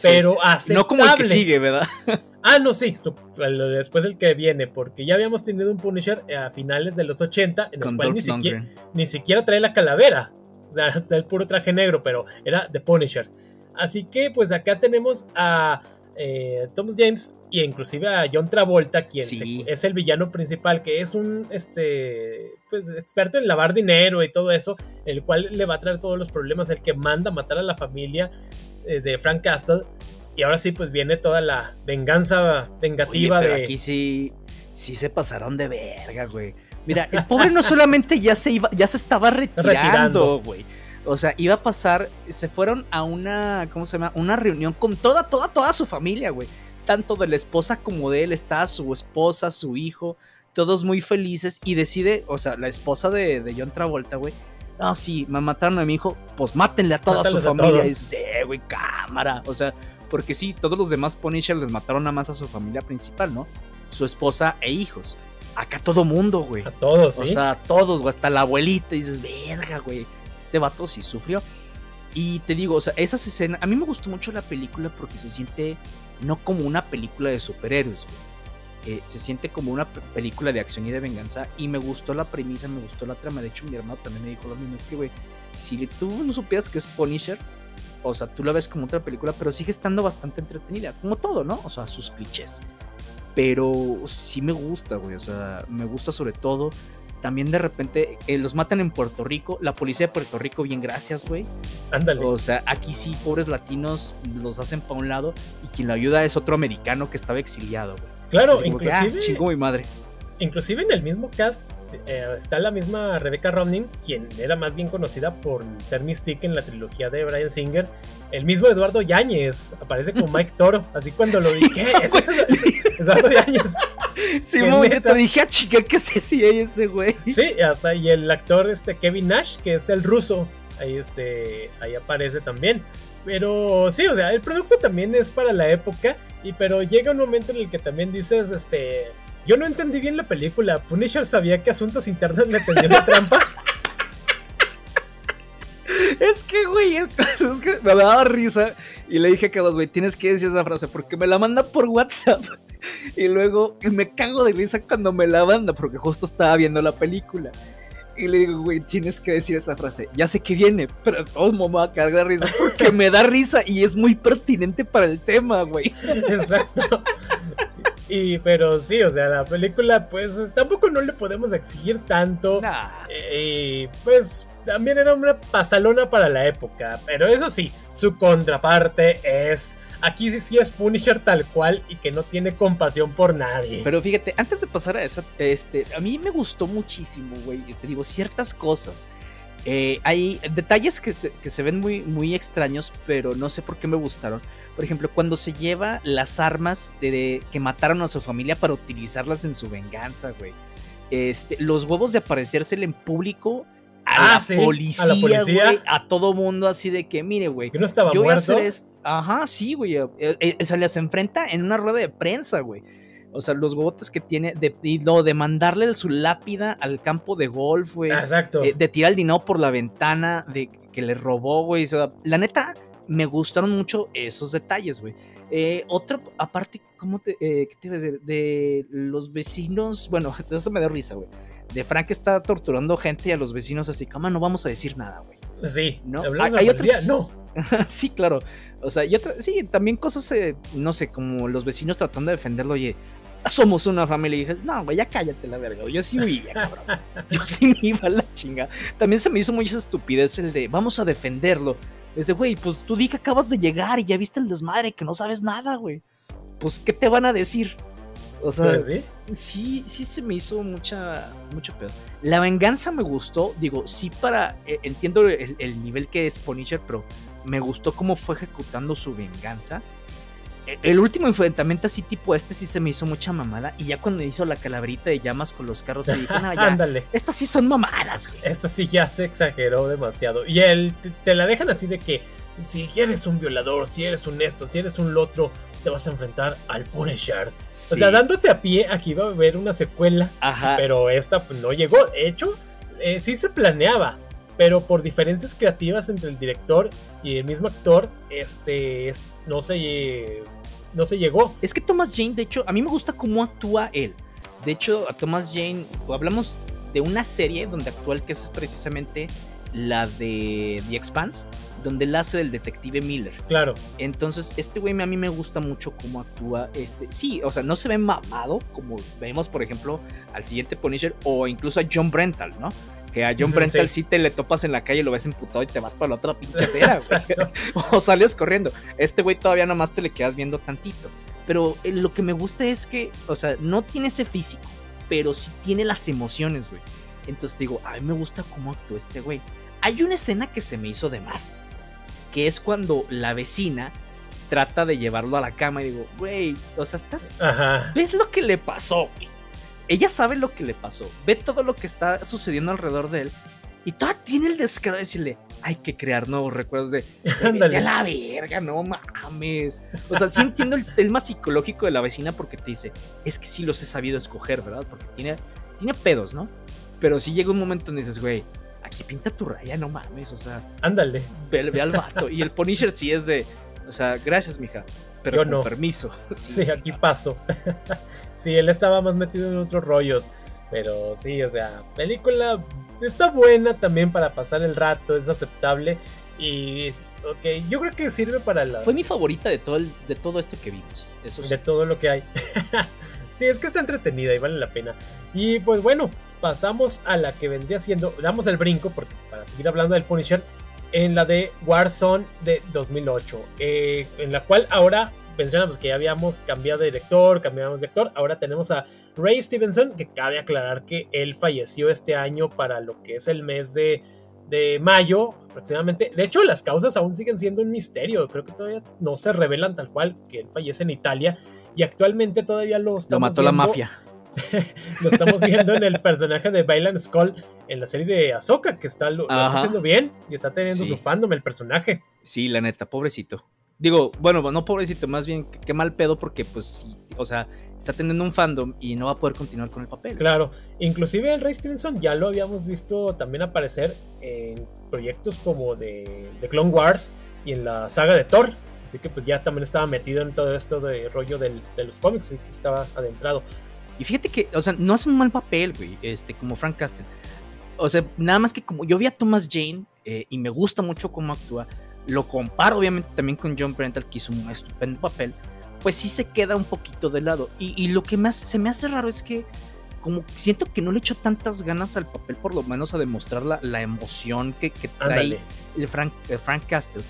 Pero aceptable. No como el que sigue, ¿verdad? ah, no, sí, después el que viene, porque ya habíamos tenido un Punisher a finales de los 80, en el cual ni siquiera, ni siquiera, trae la calavera. O sea, hasta el puro traje negro, pero era The Punisher. Así que, pues acá tenemos a eh, Thomas James y inclusive a John Travolta, quien es el villano principal, que es un este pues experto en lavar dinero y todo eso, el cual le va a traer todos los problemas, el que manda matar a la familia eh, de Frank Castle. Y ahora sí, pues viene toda la venganza vengativa de. Aquí sí, sí se pasaron de verga, güey. Mira, el pobre no solamente ya se iba, ya se estaba retirando, güey. O sea, iba a pasar, se fueron a una, ¿cómo se llama? Una reunión con toda, toda, toda su familia, güey. Tanto de la esposa como de él, está su esposa, su hijo, todos muy felices y decide, o sea, la esposa de, de John Travolta, güey. No, sí, me mataron a mi hijo, pues mátenle a toda su familia. Y dice, güey, cámara. O sea, porque sí, todos los demás Punisher les mataron nada más a su familia principal, ¿no? Su esposa e hijos. Acá todo mundo, güey. A todos, ¿sí? O sea, a todos, güey. Hasta la abuelita. Y dices, verga, güey. Este vato sí sufrió. Y te digo, o sea, esas escenas. A mí me gustó mucho la película porque se siente no como una película de superhéroes, eh, se siente como una película de acción y de venganza. Y me gustó la premisa, me gustó la trama. De hecho, mi hermano también me dijo lo mismo. Es que, güey, si tú no supieras que es Punisher, o sea, tú la ves como otra película, pero sigue estando bastante entretenida. Como todo, ¿no? O sea, sus clichés. Pero sí me gusta, güey. O sea, me gusta sobre todo. También de repente eh, los matan en Puerto Rico. La policía de Puerto Rico, bien gracias, güey. Ándale. O sea, aquí sí, pobres latinos los hacen para un lado. Y quien lo ayuda es otro americano que estaba exiliado, güey. Claro, ah, inclusive. chingo mi madre. Inclusive en el mismo cast eh, está la misma Rebecca Romney, quien era más bien conocida por ser Mystique en la trilogía de Brian Singer. El mismo Eduardo Yáñez aparece como Mike Toro. Así cuando lo vi, ¿qué? ¿Es, Eduardo Yáñez. Sí, muy te dije a chica que se hacía ese güey. Sí, hasta y el actor este Kevin Nash, que es el ruso, ahí este ahí aparece también. Pero sí, o sea, el producto también es para la época, y pero llega un momento en el que también dices, este, yo no entendí bien la película. Punisher sabía que asuntos internos le tendían la trampa. Es que, güey, es que me daba risa. Y le dije a Carlos, güey, tienes que decir esa frase porque me la manda por WhatsApp. Y luego me cago de risa cuando me la manda porque justo estaba viendo la película. Y le digo, güey, tienes que decir esa frase. Ya sé que viene, pero todo me va a cagar de risa porque me da risa y es muy pertinente para el tema, güey. Exacto. Y, pero sí, o sea, la película, pues tampoco no le podemos exigir tanto. Y pues también era una pasalona para la época. Pero eso sí, su contraparte es Aquí sí es Punisher tal cual y que no tiene compasión por nadie. Pero fíjate, antes de pasar a esa, este, a mí me gustó muchísimo, güey. Te digo, ciertas cosas. Eh, hay detalles que se, que se, ven muy, muy extraños, pero no sé por qué me gustaron. Por ejemplo, cuando se lleva las armas de, que mataron a su familia para utilizarlas en su venganza, güey. Este, los huevos de aparecérsele en público a, ah, la, policía, a la policía, a todo mundo así de que, mire, güey, yo no estaba muerto. Ajá, sí, güey. Eh, eh, o sea, les enfrenta en una rueda de prensa, güey. O sea, los gobotes que tiene, de, de mandarle su lápida al campo de golf, güey. Exacto. Eh, de tirar el dinero por la ventana, de que le robó, güey. O sea, la neta, me gustaron mucho esos detalles, güey. Eh, otra, aparte, ¿cómo te, ¿qué te iba a decir? De los vecinos, bueno, eso me da risa, güey. De Frank está torturando gente y a los vecinos así, cama, no vamos a decir nada, güey. Sí, ¿no? Hay, hay otros, no. sí, claro. O sea, y sí, también cosas, eh, no sé, como los vecinos tratando de defenderlo, oye, somos una familia. Y dije, no, güey, ya cállate la verga. Yo sí huía, cabrón. Yo sí me iba a la chinga. También se me hizo mucha estupidez el de, vamos a defenderlo. Es de, güey, pues tú di que acabas de llegar y ya viste el desmadre, que no sabes nada, güey. Pues, ¿qué te van a decir? O sea, pues ¿Sí? sí, sí se me hizo mucha, mucho pedo. La venganza me gustó, digo, sí para, eh, entiendo el, el, nivel que es Punisher, pero me gustó cómo fue ejecutando su venganza. El último enfrentamiento así tipo este sí se me hizo mucha mamada. Y ya cuando hizo la calaverita de llamas con los carros, se dije, no, ya, Ándale. estas sí son mamadas, güey. Esto sí ya se exageró demasiado. Y él te, la dejan así de que si eres un violador, si eres un esto, si eres un otro, te vas a enfrentar al Punisher. O sea, dándote a pie, aquí va a haber una secuela. Ajá. Pero esta pues, no llegó. De hecho, eh, sí se planeaba pero por diferencias creativas entre el director y el mismo actor, este, no se, no se llegó. Es que Thomas Jane, de hecho, a mí me gusta cómo actúa él. De hecho, a Thomas Jane, hablamos de una serie donde actúa el que es precisamente la de The Expanse, donde él hace del detective Miller. Claro. Entonces, este güey a mí me gusta mucho cómo actúa. Este, sí, o sea, no se ve mamado como vemos, por ejemplo, al siguiente Punisher o incluso a John Brental, ¿no? Que a John Brental sí. te le topas en la calle, lo ves emputado y te vas para la otra pinche acera, o sales corriendo. Este güey todavía nomás te le quedas viendo tantito. Pero eh, lo que me gusta es que, o sea, no tiene ese físico, pero sí tiene las emociones, güey. Entonces digo, a mí me gusta cómo actúa este güey. Hay una escena que se me hizo de más, que es cuando la vecina trata de llevarlo a la cama y digo, güey, o sea, estás... Ajá. ¿Ves lo que le pasó, güey? Ella sabe lo que le pasó, ve todo lo que está sucediendo alrededor de él y todavía tiene el descaro de decirle, hay que crear nuevos recuerdos de, vete a la verga, no mames. O sea, sí entiendo el tema psicológico de la vecina porque te dice, es que sí los he sabido escoger, ¿verdad? Porque tiene, tiene pedos, ¿no? Pero sí llega un momento donde dices, güey, aquí pinta tu raya, no mames, o sea, Ándale. ve, ve al vato. Y el Punisher sí es de, o sea, gracias, mija, pero Yo con no. permiso. Sí, aquí paso. sí, él estaba más metido en otros rollos. Pero sí, o sea, película está buena también para pasar el rato, es aceptable. Y, ok, yo creo que sirve para la... Fue mi favorita de todo, el- de todo esto que vimos. Eso sí. de todo lo que hay. sí, es que está entretenida y vale la pena. Y pues bueno, pasamos a la que vendría siendo, damos el brinco porque para seguir hablando del Punisher, en la de Warzone de 2008, eh, en la cual ahora mencionamos que ya habíamos cambiado de director, cambiamos de actor, ahora tenemos a Ray Stevenson, que cabe aclarar que él falleció este año para lo que es el mes de, de mayo aproximadamente. De hecho, las causas aún siguen siendo un misterio, creo que todavía no se revelan tal cual que él fallece en Italia y actualmente todavía lo Lo mató la mafia. lo estamos viendo en el personaje de Bailan Skull en la serie de Ahsoka, que está, lo, lo está haciendo bien y está teniendo Sí. su fandom el personaje. Sí, la neta, pobrecito. Digo, bueno, no pobrecito, más bien qué mal pedo porque, pues, o sea, está teniendo un fandom y no va a poder continuar con el papel. Claro, inclusive el Ray Stevenson ya lo habíamos visto también aparecer en proyectos como de, de Clone Wars y en la saga de Thor. Así que pues ya también estaba metido en todo esto de rollo del- de los cómics y que estaba adentrado. Y fíjate que, o sea, no hace un mal papel, güey, este, como Frank Castle. O sea, nada más que como yo vi a Thomas Jane eh, y me gusta mucho cómo actúa, lo comparo obviamente también con John Brental, que hizo un estupendo papel, pues sí se queda un poquito de lado. Y, y lo que más se me hace raro es que como siento que no le echo tantas ganas al papel, por lo menos a demostrar la, la emoción que, que trae el Frank, el Frank Castle.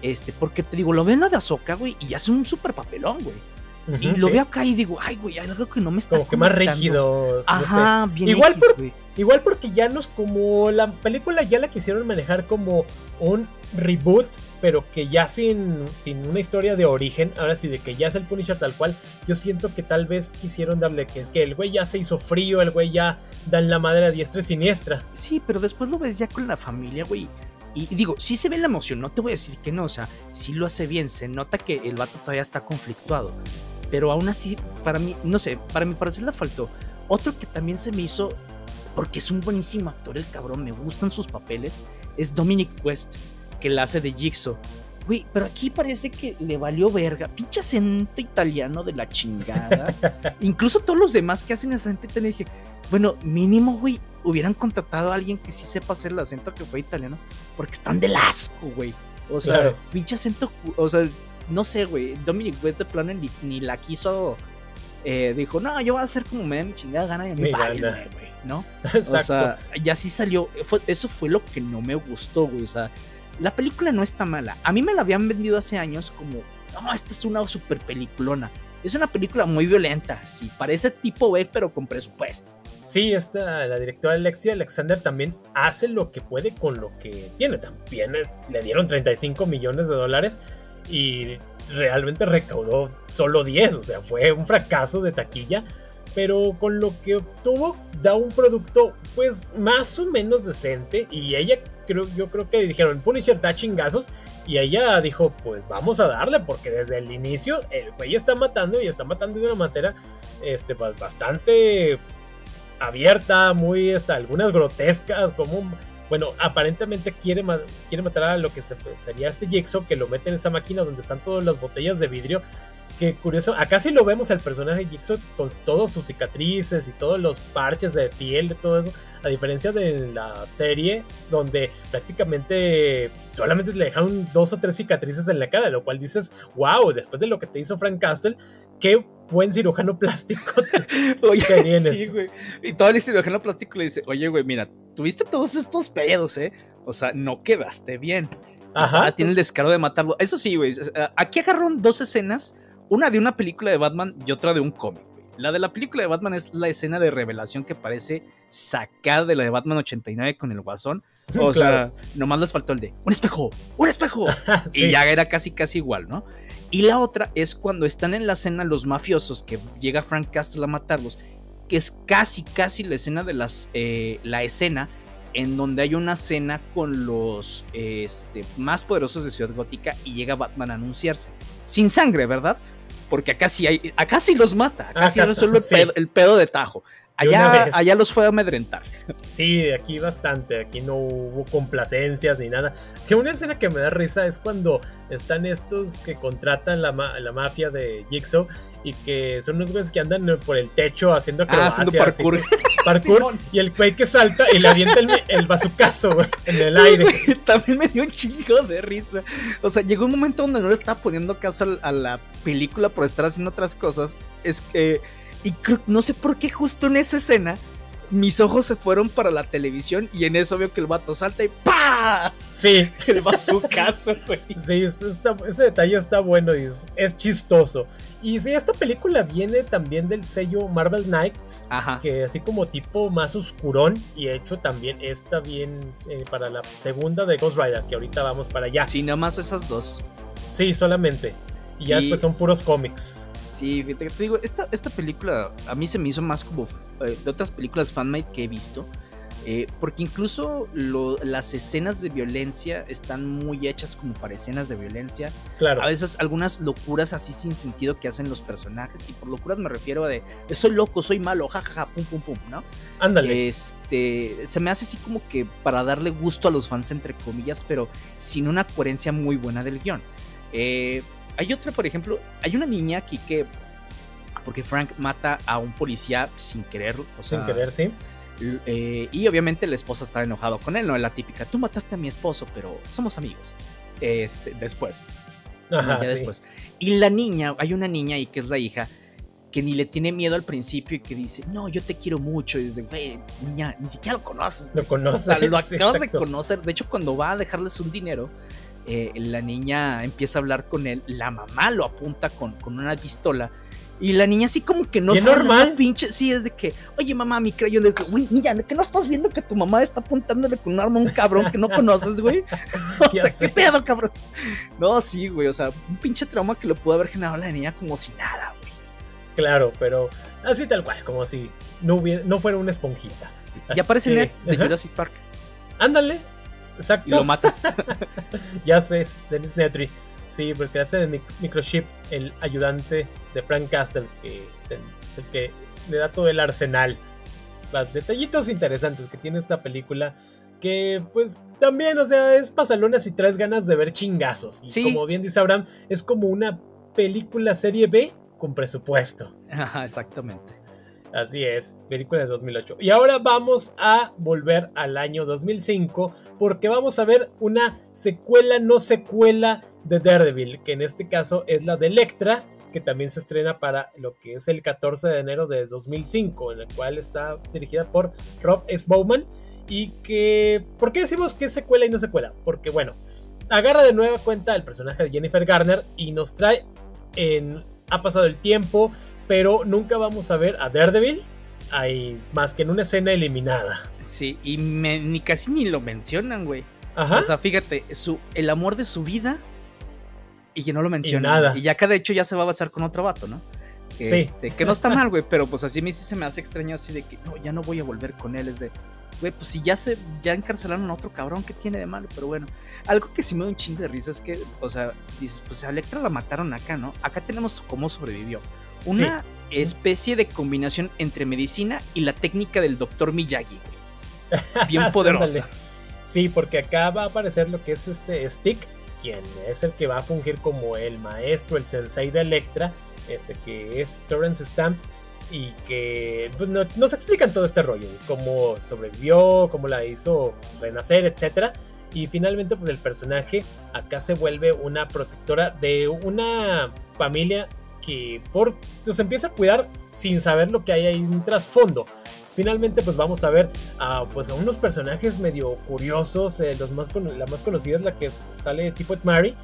Este, porque te digo, lo veo en la de Ahsoka, güey, y hace un súper papelón, güey. Y lo sí. veo acá y digo, ay, güey, hay algo que no me está como que más conectando". rígido. no sé. Ajá, bien Igual X, por-. Igual porque ya nos como la película ya la quisieron manejar como un reboot, pero que ya sin, sin una historia de origen, ahora sí de que ya es el Punisher tal cual, yo siento que tal vez quisieron darle que, que el güey ya se hizo frío, el güey ya dan la madre a diestra y siniestra. Sí, pero después lo ves ya con la familia, güey. Y digo, sí se ve la emoción, no te voy a decir que no, o sea, sí lo hace bien, se nota que el vato todavía está conflictuado. Pero aún así, para mí, no sé, para mi parecer le faltó. Otro que también se me hizo, porque es un buenísimo actor el cabrón, me gustan sus papeles, es Dominic West, que la hace de Jigsaw. Güey, pero aquí parece que le valió verga. Pinche acento italiano de la chingada. Incluso todos los demás que hacen acento italiano, dije, bueno, mínimo, güey, hubieran contratado a alguien que sí sepa hacer el acento que fue italiano, porque están del asco, güey. O sea, Claro. pinche acento, o sea, no sé, güey. Dominic West de plano ni, ni la quiso. eh, dijo, no, yo voy a hacer como me da mi chingada gana y a mí güey, ¿no? Exacto. O sea, ya sí salió. fue- eso fue lo que no me gustó, güey. O sea, la película no está mala. A mí me la habían vendido hace años como, no, esta es una super peliculona. Es una película muy violenta, sí. Parece tipo B, pero con presupuesto. Sí, esta, la directora Alexia Alexander también hace lo que puede con lo que tiene. También le dieron 35 millones de dólares y realmente recaudó solo 10. O sea, fue un fracaso de taquilla. Pero con lo que obtuvo, da un producto, pues, más o menos decente. Y ella, creo, yo creo que dijeron, Punisher da chingazos. Y ella dijo, pues vamos a darle, porque desde el inicio el güey está matando y está matando de una manera este, pues, bastante abierta, muy hasta algunas grotescas, como bueno, aparentemente quiere, quiere matar a lo que se- sería este Jigsaw, que lo mete en esa máquina donde están todas las botellas de vidrio. Que curioso, acá sí lo vemos al personaje Jigsaw con todas sus cicatrices y todos los parches de piel, de todo eso. A diferencia de la serie, donde prácticamente solamente le dejaron dos o tres cicatrices en la cara, lo cual dices, wow, después de lo que te hizo Frank Castle, qué buen cirujano plástico Oye, bien sí, güey. Y todo el cirujano plástico le dice, oye, güey, mira, tuviste todos estos pedos, ¿eh? O sea, no quedaste bien. Ajá. Ah, tiene el descaro de matarlo. Eso sí, güey. eh, Aquí agarraron dos escenas una de una película de Batman y otra de un cómic. La de la película de Batman es la escena de revelación que parece sacada de la de Batman 89 con el guasón. O sea, nomás les faltó el de un espejo, un espejo. Y ya era casi, casi igual, ¿no? Y la otra es cuando están en la escena los mafiosos, que llega Frank Castle a matarlos, que es casi, casi la escena de las, eh, la escena en donde hay una cena con los este, más poderosos de Ciudad Gótica y llega Batman a anunciarse. Sin sangre, ¿verdad? Porque acá sí, hay, acá sí los mata, acá, sí resuelve el, pedo, de tajo. Allá, allá los fue a amedrentar. Sí, aquí bastante. Aquí no hubo complacencias ni nada. Que una escena que me da risa es cuando están estos que contratan la, la mafia de Jigsaw y que son unos güeyes que andan por el techo haciendo ah, parkour. parkour y el güey que salta y le avienta el, el bazucazo en el aire. también me dio un chingo de risa. O sea, llegó un momento donde no le estaba poniendo caso a la película por estar haciendo otras cosas. Es que. Y no sé por qué justo en esa escena mis ojos se fueron para la televisión y en eso veo que el vato salta y ¡pa! Sí. El bazucazo, güey. Sí, ese detalle está bueno y es, chistoso. Y sí, esta película viene también del sello Marvel Knights, Ajá. que así como tipo más oscurón y hecho también está bien eh, para la segunda de Ghost Rider, que ahorita vamos para allá. Sí, nada más esas dos. Sí, solamente. Y ya después son puros cómics. Sí, fíjate te digo, esta, esta película a mí se me hizo más como eh, de otras películas fanmade que he visto. Eh, porque incluso las escenas de violencia están muy hechas como para escenas de violencia. Claro. A veces algunas locuras así sin sentido que hacen los personajes. Y por locuras me refiero a de, soy loco, soy malo, jajaja, pum, pum, pum, ¿no? Ándale. Este, se me hace así como que para darle gusto a los fans, entre comillas, pero sin una coherencia muy buena del guion. Eh, hay otra, por ejemplo, hay una niña aquí que. Porque Frank mata a un policía sin querer. O sin querer, sí. Eh, y obviamente la esposa está enojado con él, ¿no? Es la típica, tú mataste a mi esposo, pero somos amigos. Este, después. Ajá, ya después. Y la niña, hay una niña ahí que es la hija, que ni le tiene miedo al principio y que dice, no, yo te quiero mucho. Y dice, güey, niña, ni siquiera lo conoces. Lo conoces. lo acabas de conocer. De hecho, cuando va a dejarles un dinero, eh, la niña empieza a hablar con él, la mamá lo apunta con, con una pistola. Y la niña así como que no es normal. Pinche, sí, es de que, oye mamá, mi crayón, de que, güey, niña, que no estás viendo que tu mamá está apuntándole con un arma a un cabrón que no conoces, güey. o sea, qué pedo, cabrón. No, sí, güey, o sea, un pinche trauma que lo pudo haber generado la niña como si nada, güey. Claro, pero así tal cual, como si no, hubiera, no fuera una esponjita. Y aparece en de Jurassic Park. Ándale, Exacto. Y lo mata. ya sé, Dennis Nedry. Sí, porque hace de Microchip el ayudante de Frank Castle, que es el que le da todo el arsenal. Los detallitos interesantes que tiene esta película. Que pues también, o sea, es pasalonas y traes ganas de ver chingazos. Y como bien dice Abraham, es como una película serie B con presupuesto. Ajá, exactamente. Así es, película de 2008. Y ahora vamos a volver al año 2005 porque vamos a ver una secuela no secuela de Daredevil, que en este caso es la de Electra, que también se estrena para lo que es el 14 de enero de 2005, en el cual está dirigida por Rob S. Bowman. Y que, ¿por qué decimos que es secuela y no secuela? Porque bueno, agarra de nueva cuenta el personaje de Jennifer Garner y nos trae en... Ha pasado el tiempo, pero nunca vamos a ver a Daredevil hay más que en una escena eliminada. Sí, y ni casi ni lo mencionan, güey. Ajá. O sea, fíjate, su, el amor de su vida y que no lo mencionan. Y nada. Y ya que de hecho ya se va a basar con otro vato, ¿no? Que, sí. Este, que no está mal, güey, pero pues así me sí se me hace extraño así de que no, ya no voy a volver con él. Es de, güey, pues si ya se, ya encarcelaron a otro cabrón, ¿qué tiene de malo? Pero bueno, algo que sí me da un chingo de risa es que, o sea, dices, pues a Electra la mataron acá, ¿no? Acá tenemos cómo sobrevivió una especie de combinación entre medicina y la técnica del doctor Miyagi, Bien poderosa. sí, porque acá va a aparecer lo que es este Stick, quien es el que va a fungir como el maestro, el sensei de Electra, este que es Torrance Stamp y que pues, nos explican todo este rollo, cómo sobrevivió, cómo la hizo renacer, etcétera. Y finalmente, pues el personaje acá se vuelve una protectora de una familia que por, nos empieza a cuidar sin saber lo que hay ahí un trasfondo. Finalmente, pues vamos a ver a, pues, unos personajes medio curiosos. Eh, los más, la más conocida es la que sale de tipo Mary,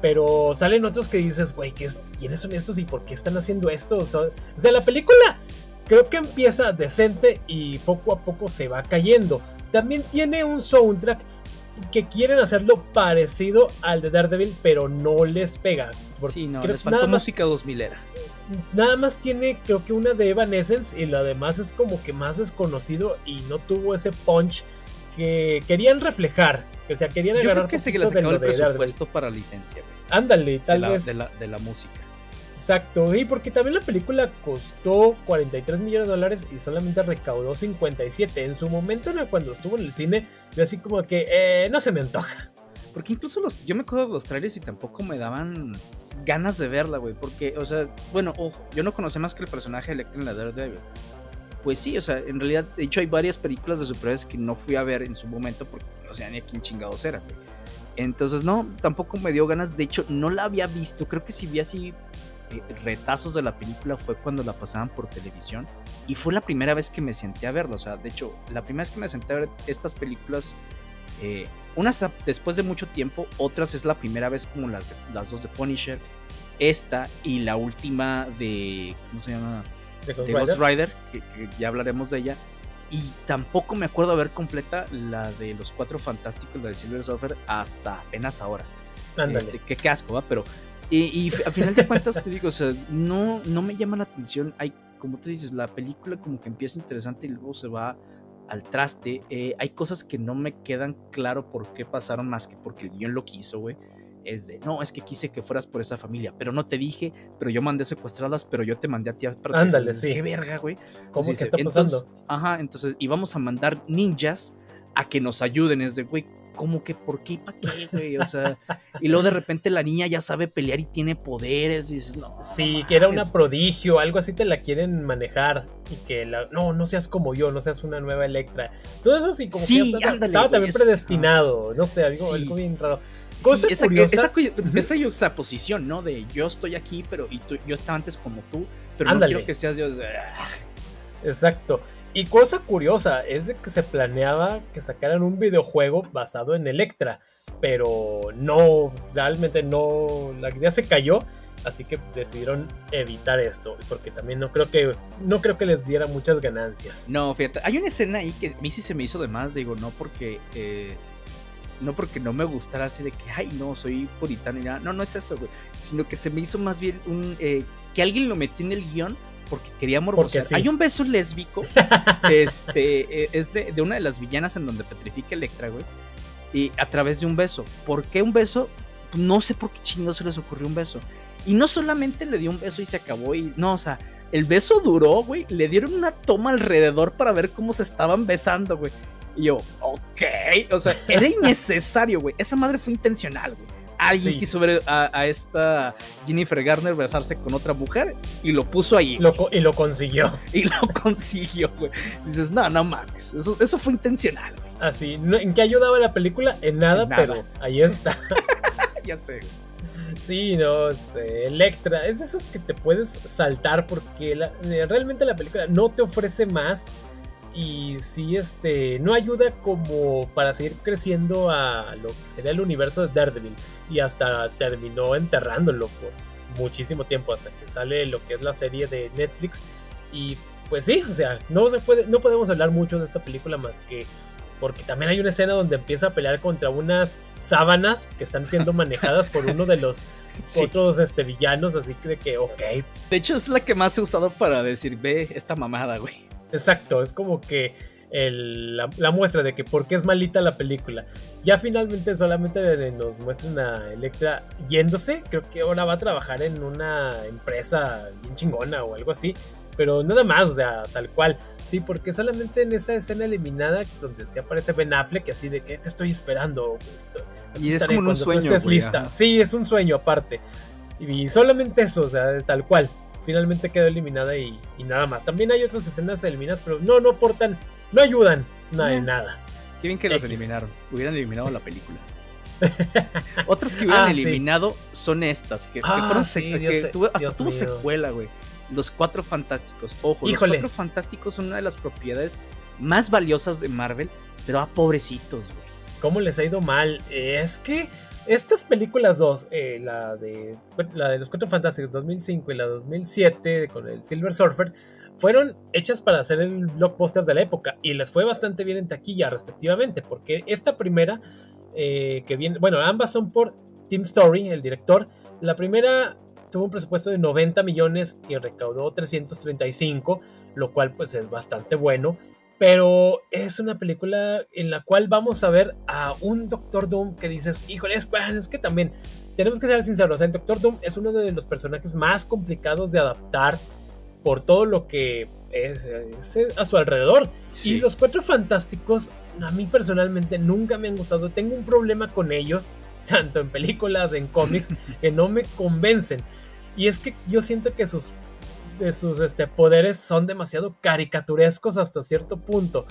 Pero salen otros que dices, güey, ¿quiénes son estos y por qué están haciendo esto? O sea, la película creo que empieza decente y poco a poco se va cayendo. También tiene un soundtrack que quieren hacerlo parecido al de Daredevil, pero no les pega. Sí, no, les faltó música 2000 era. Nada más tiene, creo que una de Evanescence y lo demás es como que más desconocido y no tuvo ese punch que querían reflejar. O sea, querían agarrar. Yo creo que se les acabó el presupuesto para licencia, Ándale, tal vez. De la, de la música. Exacto, y porque también la película costó 43 millones de dólares y solamente recaudó 57. En su momento, cuando estuvo en el cine, yo así como que eh, no se me antoja. Porque incluso los, yo me acuerdo de los trailers y tampoco me daban ganas de verla, güey. Porque, o sea, bueno, ojo, yo no conocía más que el personaje de Electra en la Daredevil. Pues sí, o sea, en realidad, de hecho, hay varias películas de superhéroes que no fui a ver en su momento porque no sé ni a quién chingados era, güey. Entonces, no, tampoco me dio ganas. De hecho, no la había visto. Creo que si vi así retazos de la película fue cuando la pasaban por televisión y fue la primera vez que me senté a verla. O sea, de hecho, la primera vez que me senté a ver estas películas, eh, unas después de mucho tiempo, otras es la primera vez como las, las dos de Punisher, esta y la última de, ¿cómo se llama? De Ghost, Rider, que, ya hablaremos de ella. Y tampoco me acuerdo haber completa la de los cuatro fantásticos de Silver Surfer hasta apenas ahora. Este, qué, asco, ¿va? Pero y, a final de cuentas te digo, o sea, no, no me llama la atención. Hay, como tú dices, la película como que empieza interesante y luego se va al traste. Eh, hay cosas que no me quedan claro por qué pasaron más que porque el guion lo quiso, güey. Es de, no, es que quise que fueras por esa familia, pero no te dije, pero yo mandé secuestradas, pero yo te mandé a ti para Ándale, sí. Qué verga, güey. ¿Cómo que está pasando? ajá, entonces íbamos a mandar ninjas a que nos ayuden. Es de, güey, como que por qué y para qué, güey. O sea, y luego de repente la niña ya sabe pelear y tiene poderes. Y dices, no. Sí, que era una prodigio, algo así te la quieren manejar. Y que la, no, no seas como yo, no seas una nueva Electra. Todo eso sí, como que estaba también predestinado. No sé, algo, algo bien raro. Cosa esa. Esa, esa, posición, ¿no? De yo estoy aquí, pero y tú, yo estaba antes como tú, pero no quiero que seas yo. Exacto. Y cosa curiosa es de que se planeaba que sacaran un videojuego basado en Electra, pero no, realmente no, la idea se cayó, así que decidieron evitar esto, porque también no creo que no creo que les diera muchas ganancias. No, fíjate, hay una escena ahí que a mí sí se me hizo de más, digo, no porque eh, no porque no me gustara así de que, ay, no, soy puritano y nada, no, no es eso, güey, sino que se me hizo más bien un eh, que alguien lo metió en el guion porque quería morbosear. Hay un beso lésbico, este, eh, es de, una de las villanas en donde petrifica Electra, güey, y a través de un beso. ¿Por qué un beso? No sé por qué chingados se les ocurrió un beso. Y no solamente le dio un beso y se acabó, y no, o sea, el beso duró, güey, le dieron una toma alrededor para ver cómo se estaban besando, güey. Y yo, ok, o sea, era innecesario, güey. Esa madre fue intencional, güey alguien quiso ver a, esta Jennifer Garner besarse con otra mujer y lo puso ahí. y lo consiguió. Y lo consiguió, güey. Dices, no, no mames. Eso, fue intencional, güey. Así. ¿En qué ayudaba la película? En nada, pero ahí está. ya sé. Sí, no, este, Electra, es de esos que te puedes saltar porque eh, realmente la película no te ofrece más y sí este no ayuda como para seguir creciendo a lo que sería el universo de Daredevil y hasta terminó enterrándolo por muchísimo tiempo hasta que sale lo que es la serie de Netflix y pues sí, o sea, no se puede no podemos hablar mucho de esta película más que porque también hay una escena donde empieza a pelear contra unas sábanas que están siendo manejadas por uno de los otros este, villanos, así que de que, ok. De hecho, es la que más he usado para decir, ve esta mamada, güey. Exacto, es como que la, muestra de que por qué es malita la película. Ya finalmente solamente nos muestran a Electra yéndose. Creo que ahora va a trabajar en una empresa bien chingona o algo así. Pero nada más, o sea, tal cual. Sí, porque solamente en esa escena eliminada donde se aparece Ben Affleck, así de que te estoy esperando. y es como un sueño. lista. Sí, es un sueño aparte. Y solamente eso, o sea, tal cual finalmente quedó eliminada y, nada más. También hay otras escenas eliminadas, pero no, no aportan, no ayudan nada de nada. Qué bien que los eliminaron. Hubieran eliminado la película. Otras que hubieran ah, eliminado son estas, que, ah, fueron hasta tuvo secuela, güey. Los Cuatro Fantásticos. Ojo, los Cuatro Fantásticos son una de las propiedades más valiosas de Marvel, pero a pobrecitos, güey. cómo les ha ido mal. Es que estas películas dos, eh, la, de, la de los Cuatro Fantásticos 2005 y la 2007 con el Silver Surfer, fueron hechas para hacer el blockbuster de la época y les fue bastante bien en taquilla respectivamente, porque esta primera, eh, que viene, bueno, ambas son por Tim Story, el director, la primera tuvo un presupuesto de 90 millones y recaudó 335, lo cual pues es bastante bueno. Pero es una película en la cual vamos a ver a un Doctor Doom que dices, híjole, es, es que también tenemos que ser sinceros, el Doctor Doom es uno de los personajes más complicados de adaptar por todo lo que es, a su alrededor. Y los Cuatro Fantásticos, a mí personalmente nunca me han gustado. Tengo un problema con ellos, tanto en películas, en cómics, que no me convencen. Y es que yo siento que sus de sus este, poderes son demasiado caricaturescos hasta cierto punto.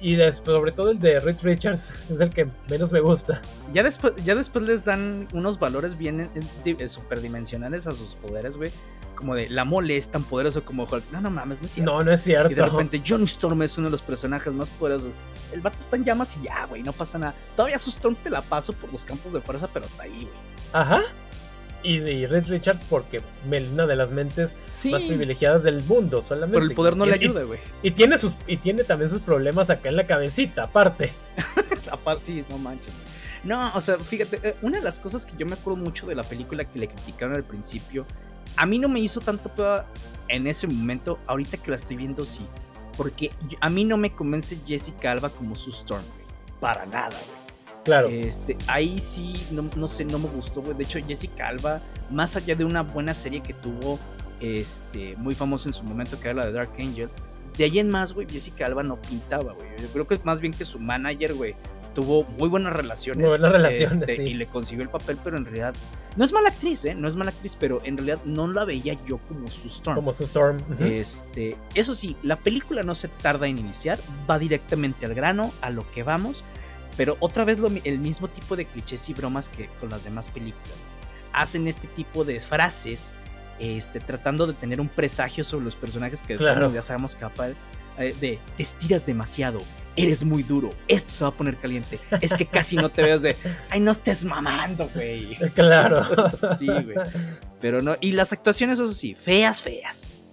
Y sobre todo el de Rich Richards es el que menos me gusta. Ya después, ya después les dan unos valores bien eh, eh, superdimensionales a sus poderes, güey. Como de la mole es tan poderoso como Hulk. No, no mames, no es cierto. No, no es cierto. Y de repente Johnny Storm es uno de los personajes más poderosos. El vato está en llamas y ya, güey, no pasa nada. Todavía su Storm te la paso por los campos de fuerza, pero hasta ahí, güey. Ajá y de Red Richards porque una de las mentes más privilegiadas del mundo solamente. Pero el poder no le ayuda, güey. Y, tiene sus y tiene también sus problemas acá en la cabecita, aparte. aparte sí, no manches. No, o sea, fíjate, eh, una de las cosas que yo me acuerdo mucho de la película que le criticaron al principio, a mí no me hizo tanto en ese momento, ahorita que la estoy viendo sí, porque a mí no me convence Jessica Alba como su Storm, güey. Para nada, güey. Claro. Este, ahí sí, no, sé, no me gustó, güey. De hecho, Jessica Alba, más allá de una buena serie que tuvo, este, muy famosa en su momento, que era la de Dark Angel, de ahí en más, güey, Jessica Alba no pintaba, güey. Yo creo que es más bien que su manager, güey, tuvo muy buenas relaciones. Muy buenas relaciones, este, Y le consiguió el papel, pero en realidad, no es mala actriz, ¿eh? No es mala actriz, pero en realidad no la veía yo como su Storm. Como su Storm. Este, eso sí, la película no se tarda en iniciar, va directamente al grano, a lo que vamos. Pero otra vez el mismo tipo de clichés y bromas que con las demás películas. Hacen este tipo de frases, este, tratando de tener un presagio sobre los personajes que ya sabemos capaz eh, de te estiras demasiado, eres muy duro, esto se va a poner caliente. Es que casi no te veas de, ay, no estés mamando, güey. Claro. sí, güey. Pero no, y las actuaciones, eso sí, feas, feas.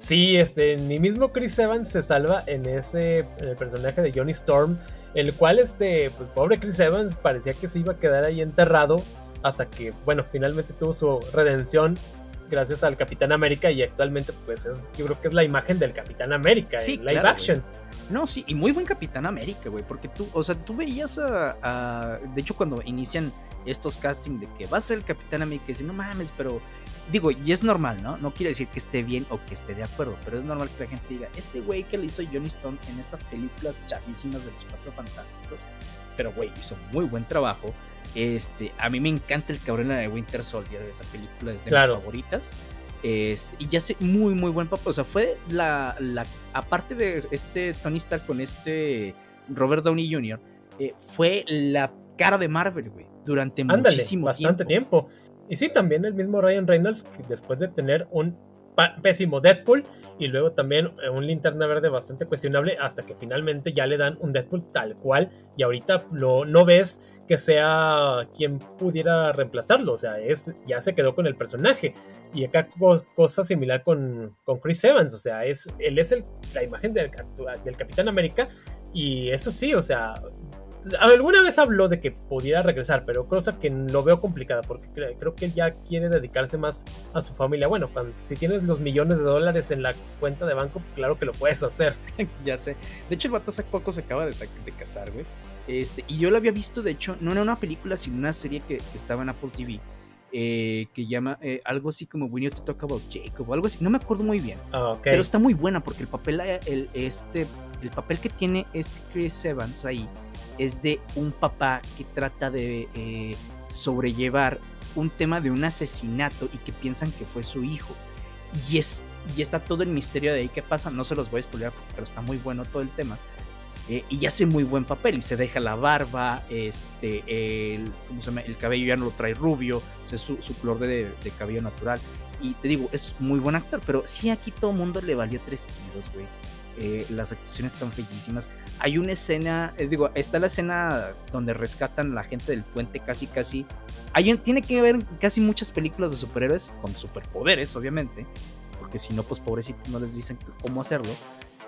Sí, este, ni mismo Chris Evans se salva en ese el personaje de Johnny Storm, el cual, este, pues pobre Chris Evans parecía que se iba a quedar ahí enterrado hasta que, bueno, finalmente tuvo su redención gracias al Capitán América y actualmente, pues, es, yo creo que es la imagen del Capitán América sí, en live action. No, sí, y muy buen Capitán América, güey, porque tú, o sea, tú veías a, a, de hecho, cuando inician estos castings de que va a ser el Capitán América, y dice, no mames, pero digo, y es normal, ¿no? No quiere decir que esté bien o que esté de acuerdo, pero es normal que la gente diga, ese güey que le hizo Johnny Stone en estas películas chavísimas de los Cuatro Fantásticos, pero güey, hizo muy buen trabajo. Este, a mí me encanta el cabrón de Winter Soldier, de esa película, es de mis favoritas. Este, y ya sé, muy, muy buen papel. O sea, fue la, la. Aparte de este Tony Stark con este Robert Downey Jr., eh, fue la cara de Marvel, güey, durante muchísimo bastante tiempo. Y sí, también el mismo Ryan Reynolds, que después de tener un pésimo Deadpool y luego también eh, un linterna verde bastante cuestionable hasta que finalmente ya le dan un Deadpool tal cual y ahorita lo, no ves que sea quien pudiera reemplazarlo, o sea, es, ya se quedó con el personaje. Y acá cosa similar con, con Chris Evans, o sea, es, él es el, la imagen del, del Capitán América y eso sí, o sea, alguna vez habló de que pudiera regresar, pero cosa que lo veo complicada porque creo que él ya quiere dedicarse más a su familia. Bueno, si tienes los millones de dólares en la cuenta de banco, claro que lo puedes hacer. ya sé. De hecho, el vato hace poco se acaba de, de casar, güey. Este, y yo lo había visto, de hecho, no en una película, sino una serie que, estaba en Apple TV. Eh, que llama eh, algo así como Need to Talk About Jacob o algo así, no me acuerdo muy bien. Ah, pero está muy buena porque el papel, el, este, el papel que tiene este Chris Evans ahí es de un papá que trata de eh, sobrellevar un tema de un asesinato y que piensan que fue su hijo. Y, es, y está todo el misterio de ahí que pasa. No se los voy a explicar, pero está muy bueno todo el tema. Eh, y hace muy buen papel y se deja la barba, este, el, ¿cómo se llama? el cabello ya no lo trae rubio, es su, su color de, de, cabello natural. Y te digo, es muy buen actor, pero sí aquí todo mundo le valió tres kilos, güey. Eh, las actuaciones están bellísimas. Hay una escena, eh, digo, está la escena donde rescatan a la gente del puente casi, casi. Hay, tiene que ver casi muchas películas de superhéroes con superpoderes, obviamente, porque si no, pues pobrecitos no les dicen cómo hacerlo.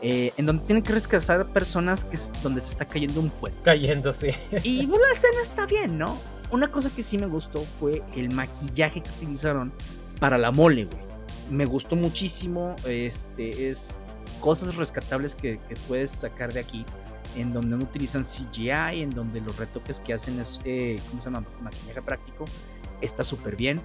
Eh, en donde tienen que rescatar personas que es donde se está cayendo un puente. Cayéndose. Y pues, la escena está bien, ¿no? Una cosa que sí me gustó fue el maquillaje que utilizaron para la mole, güey. Me gustó muchísimo. Este es cosas rescatables que, puedes sacar de aquí. En donde no utilizan CGI, en donde los retoques que hacen es, eh, ¿cómo se llama? Maquillaje práctico. Está súper bien.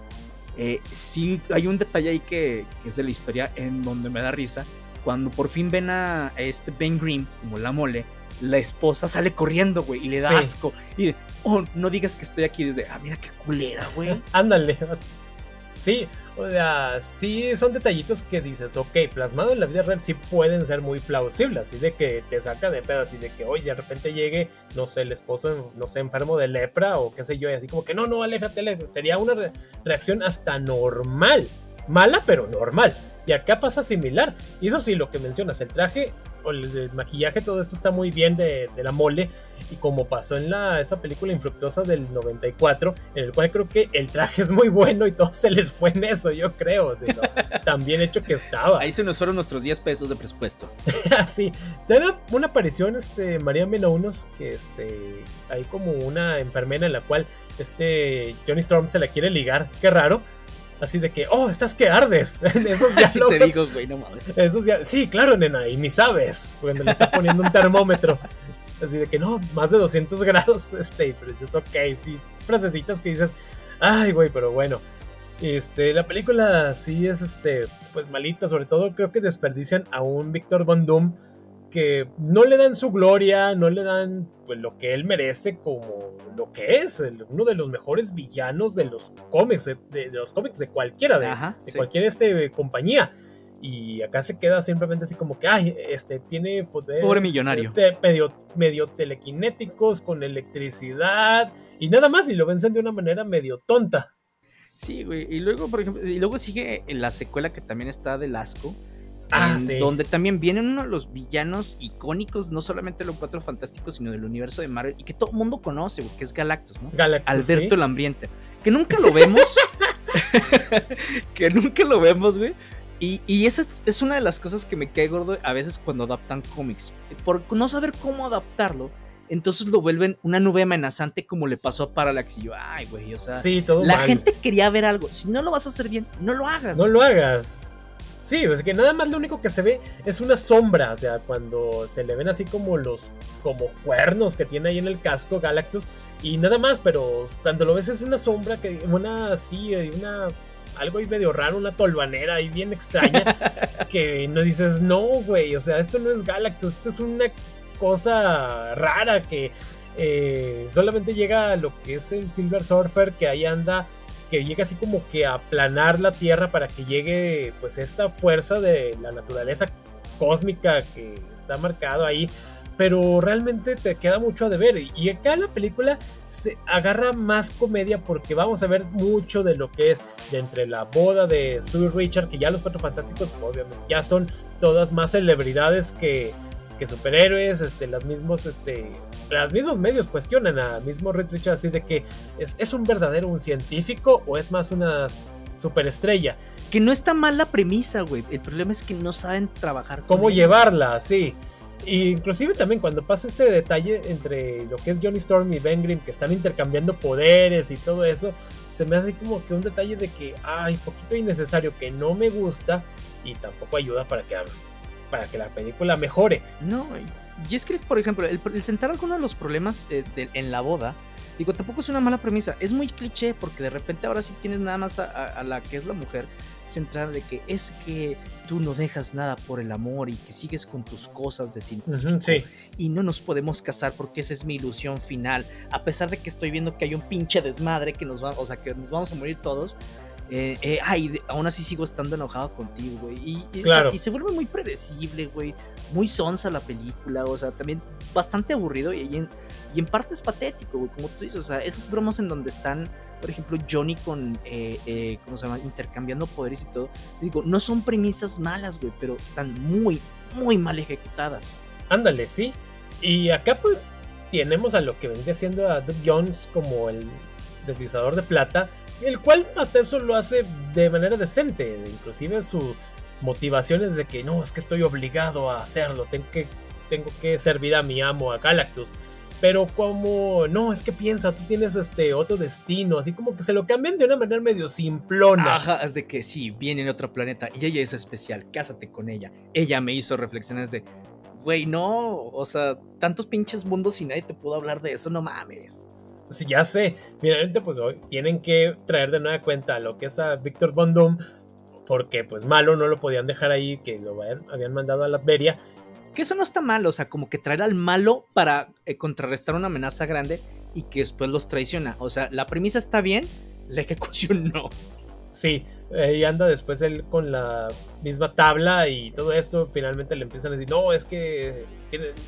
Eh, sí, hay un detalle ahí que, que, es de la historia en donde me da risa cuando por fin ven a este Ben Green como la mole, la esposa sale corriendo, güey, y le da asco. Y oh, no digas que estoy aquí desde, ah, mira qué culera, güey. Ándale. Sí, o sea, sí son detallitos que dices, ok, plasmado en la vida real sí pueden ser muy plausibles, así de que te saca de pedo, así de que, hoy de repente llegue, no sé, el esposo, no sé, enfermo de lepra o qué sé yo, y así como que, no, no, aléjate, sería una reacción hasta normal, mala, pero normal. Y acá pasa similar. Y eso sí, lo que mencionas, el traje el, maquillaje, todo esto está muy bien de, la mole. Y como pasó en la, esa película infructuosa del 94, en el cual creo que el traje es muy bueno y todo se les fue en eso, yo creo, de lo tan bien hecho que estaba. Ahí se nos fueron nuestros 10 pesos de presupuesto. sí, tiene una aparición, este, María Menounos, que este, hay como una enfermera en la cual este Johnny Storm se la quiere ligar, qué raro Así de que, oh, estás que ardes. esos te digo, güey, no mames. Esos sí, claro, nena, y ni sabes. Cuando le está poniendo un termómetro. Así de que no, más de 200 grados. Este, pero es ok, sí. Frasecitas que dices, ay, güey, pero bueno. Este, la película sí es, este, pues malita. Sobre todo creo que desperdician a un Víctor Von Doom que no le dan su gloria, no le dan pues, lo que él merece como lo que es, uno de los mejores villanos de los cómics, de, los cómics de cualquiera, de, cualquier este, compañía. Y acá se queda simplemente así como que, ay, este tiene poder. Pobre millonario. medio, medio telequinéticos, con electricidad y nada más, y lo vencen de una manera medio tonta. Sí, güey. Y luego, por ejemplo, y luego sigue la secuela que también está de Asco Ah, donde también vienen uno de los villanos icónicos, no solamente de los Cuatro Fantásticos, sino del universo de Marvel, y que todo el mundo conoce, que es Galactus, ¿no? Galactus, Alberto el Hambriente. Que nunca lo vemos. que nunca lo vemos, güey. Y, y, esa es una de las cosas que me cae gordo a veces cuando adaptan cómics. Por no saber cómo adaptarlo, entonces lo vuelven una nube amenazante como le pasó a Parallax. Y yo, ay, güey, o sea, la gente quería ver algo. Si no lo vas a hacer bien, no lo hagas. No lo hagas. Sí, es que nada más lo único que se ve es una sombra, o sea, cuando se le ven así como los como cuernos que tiene ahí en el casco Galactus y nada más, pero cuando lo ves es una sombra que una así, una algo ahí medio raro, una tolvanera ahí bien extraña que no dices, "No, güey, o sea, esto no es Galactus, esto es una cosa rara que eh, solamente llega a lo que es el Silver Surfer que ahí anda que llegue así como que a aplanar la Tierra para que llegue pues esta fuerza de la naturaleza cósmica que está marcado ahí. Pero realmente te queda mucho a deber. Y acá la película se agarra más comedia porque vamos a ver mucho de lo que es de entre la boda de Sue Richard, que ya los Cuatro Fantásticos obviamente ya son todas más celebridades que, que superhéroes, este, los mismos, este, los mismos medios cuestionan a mismo Red Richard así de que es, un verdadero un científico o es más una superestrella. Que no está mal la premisa, güey. El problema es que no saben trabajar. Cómo llevarla, sí. inclusive también cuando pasa este detalle entre lo que es Johnny Storm y Ben Grimm que están intercambiando poderes y todo eso, se me hace como que un detalle de que, ay, poquito innecesario, que no me gusta y tampoco ayuda para que para que la película mejore. No, y es que, por ejemplo, el, sentar algunos de los problemas eh, en la boda, digo, tampoco es una mala premisa. Es muy cliché porque de repente ahora sí tienes nada más a, la que es la mujer central de que es que tú no dejas nada por el amor y que sigues con tus cosas de científico sí. y no nos podemos casar porque esa es mi ilusión final. A pesar de que estoy viendo que hay un pinche desmadre que nos va, o sea, que nos vamos a morir todos Eh, eh, ay, aún así sigo estando enojado contigo, güey. Y, claro. y, se vuelve muy predecible, güey. Muy sonsa la película, o sea, también bastante aburrido y, en, y en parte es patético, güey. Como tú dices, o sea, esas bromas en donde están, por ejemplo, Johnny con, eh, ¿cómo se llama? Intercambiando poderes y todo. Te digo, no son premisas malas, güey, pero están muy, muy mal ejecutadas. Ándale, sí. Y acá, pues, tenemos a lo que vendría siendo a Doug Jones como el deslizador de plata el cual hasta eso lo hace de manera decente, inclusive su motivación es de que no, es que estoy obligado a hacerlo, tengo que, tengo que servir a mi amo, a Galactus. Pero como, no, es que piensa, tú tienes este otro destino, así como que se lo cambian de una manera medio simplona. Ajá, es de que sí, viene en otro planeta y ella es especial, cásate con ella. Ella me hizo reflexiones de, güey, no, o sea, tantos pinches mundos y nadie te pudo hablar de eso, no mames. Sí, ya sé. Finalmente, pues hoy tienen que traer de nueva cuenta lo que es a Víctor Von Doom, porque pues malo no lo podían dejar ahí, que lo habían, mandado a la Latveria. Que eso no está mal, o sea, como que traer al malo para eh, contrarrestar una amenaza grande y que después los traiciona. O sea, la premisa está bien, la ejecución no. Sí, y anda después él con la misma tabla y todo esto, finalmente le empiezan a decir, no, es que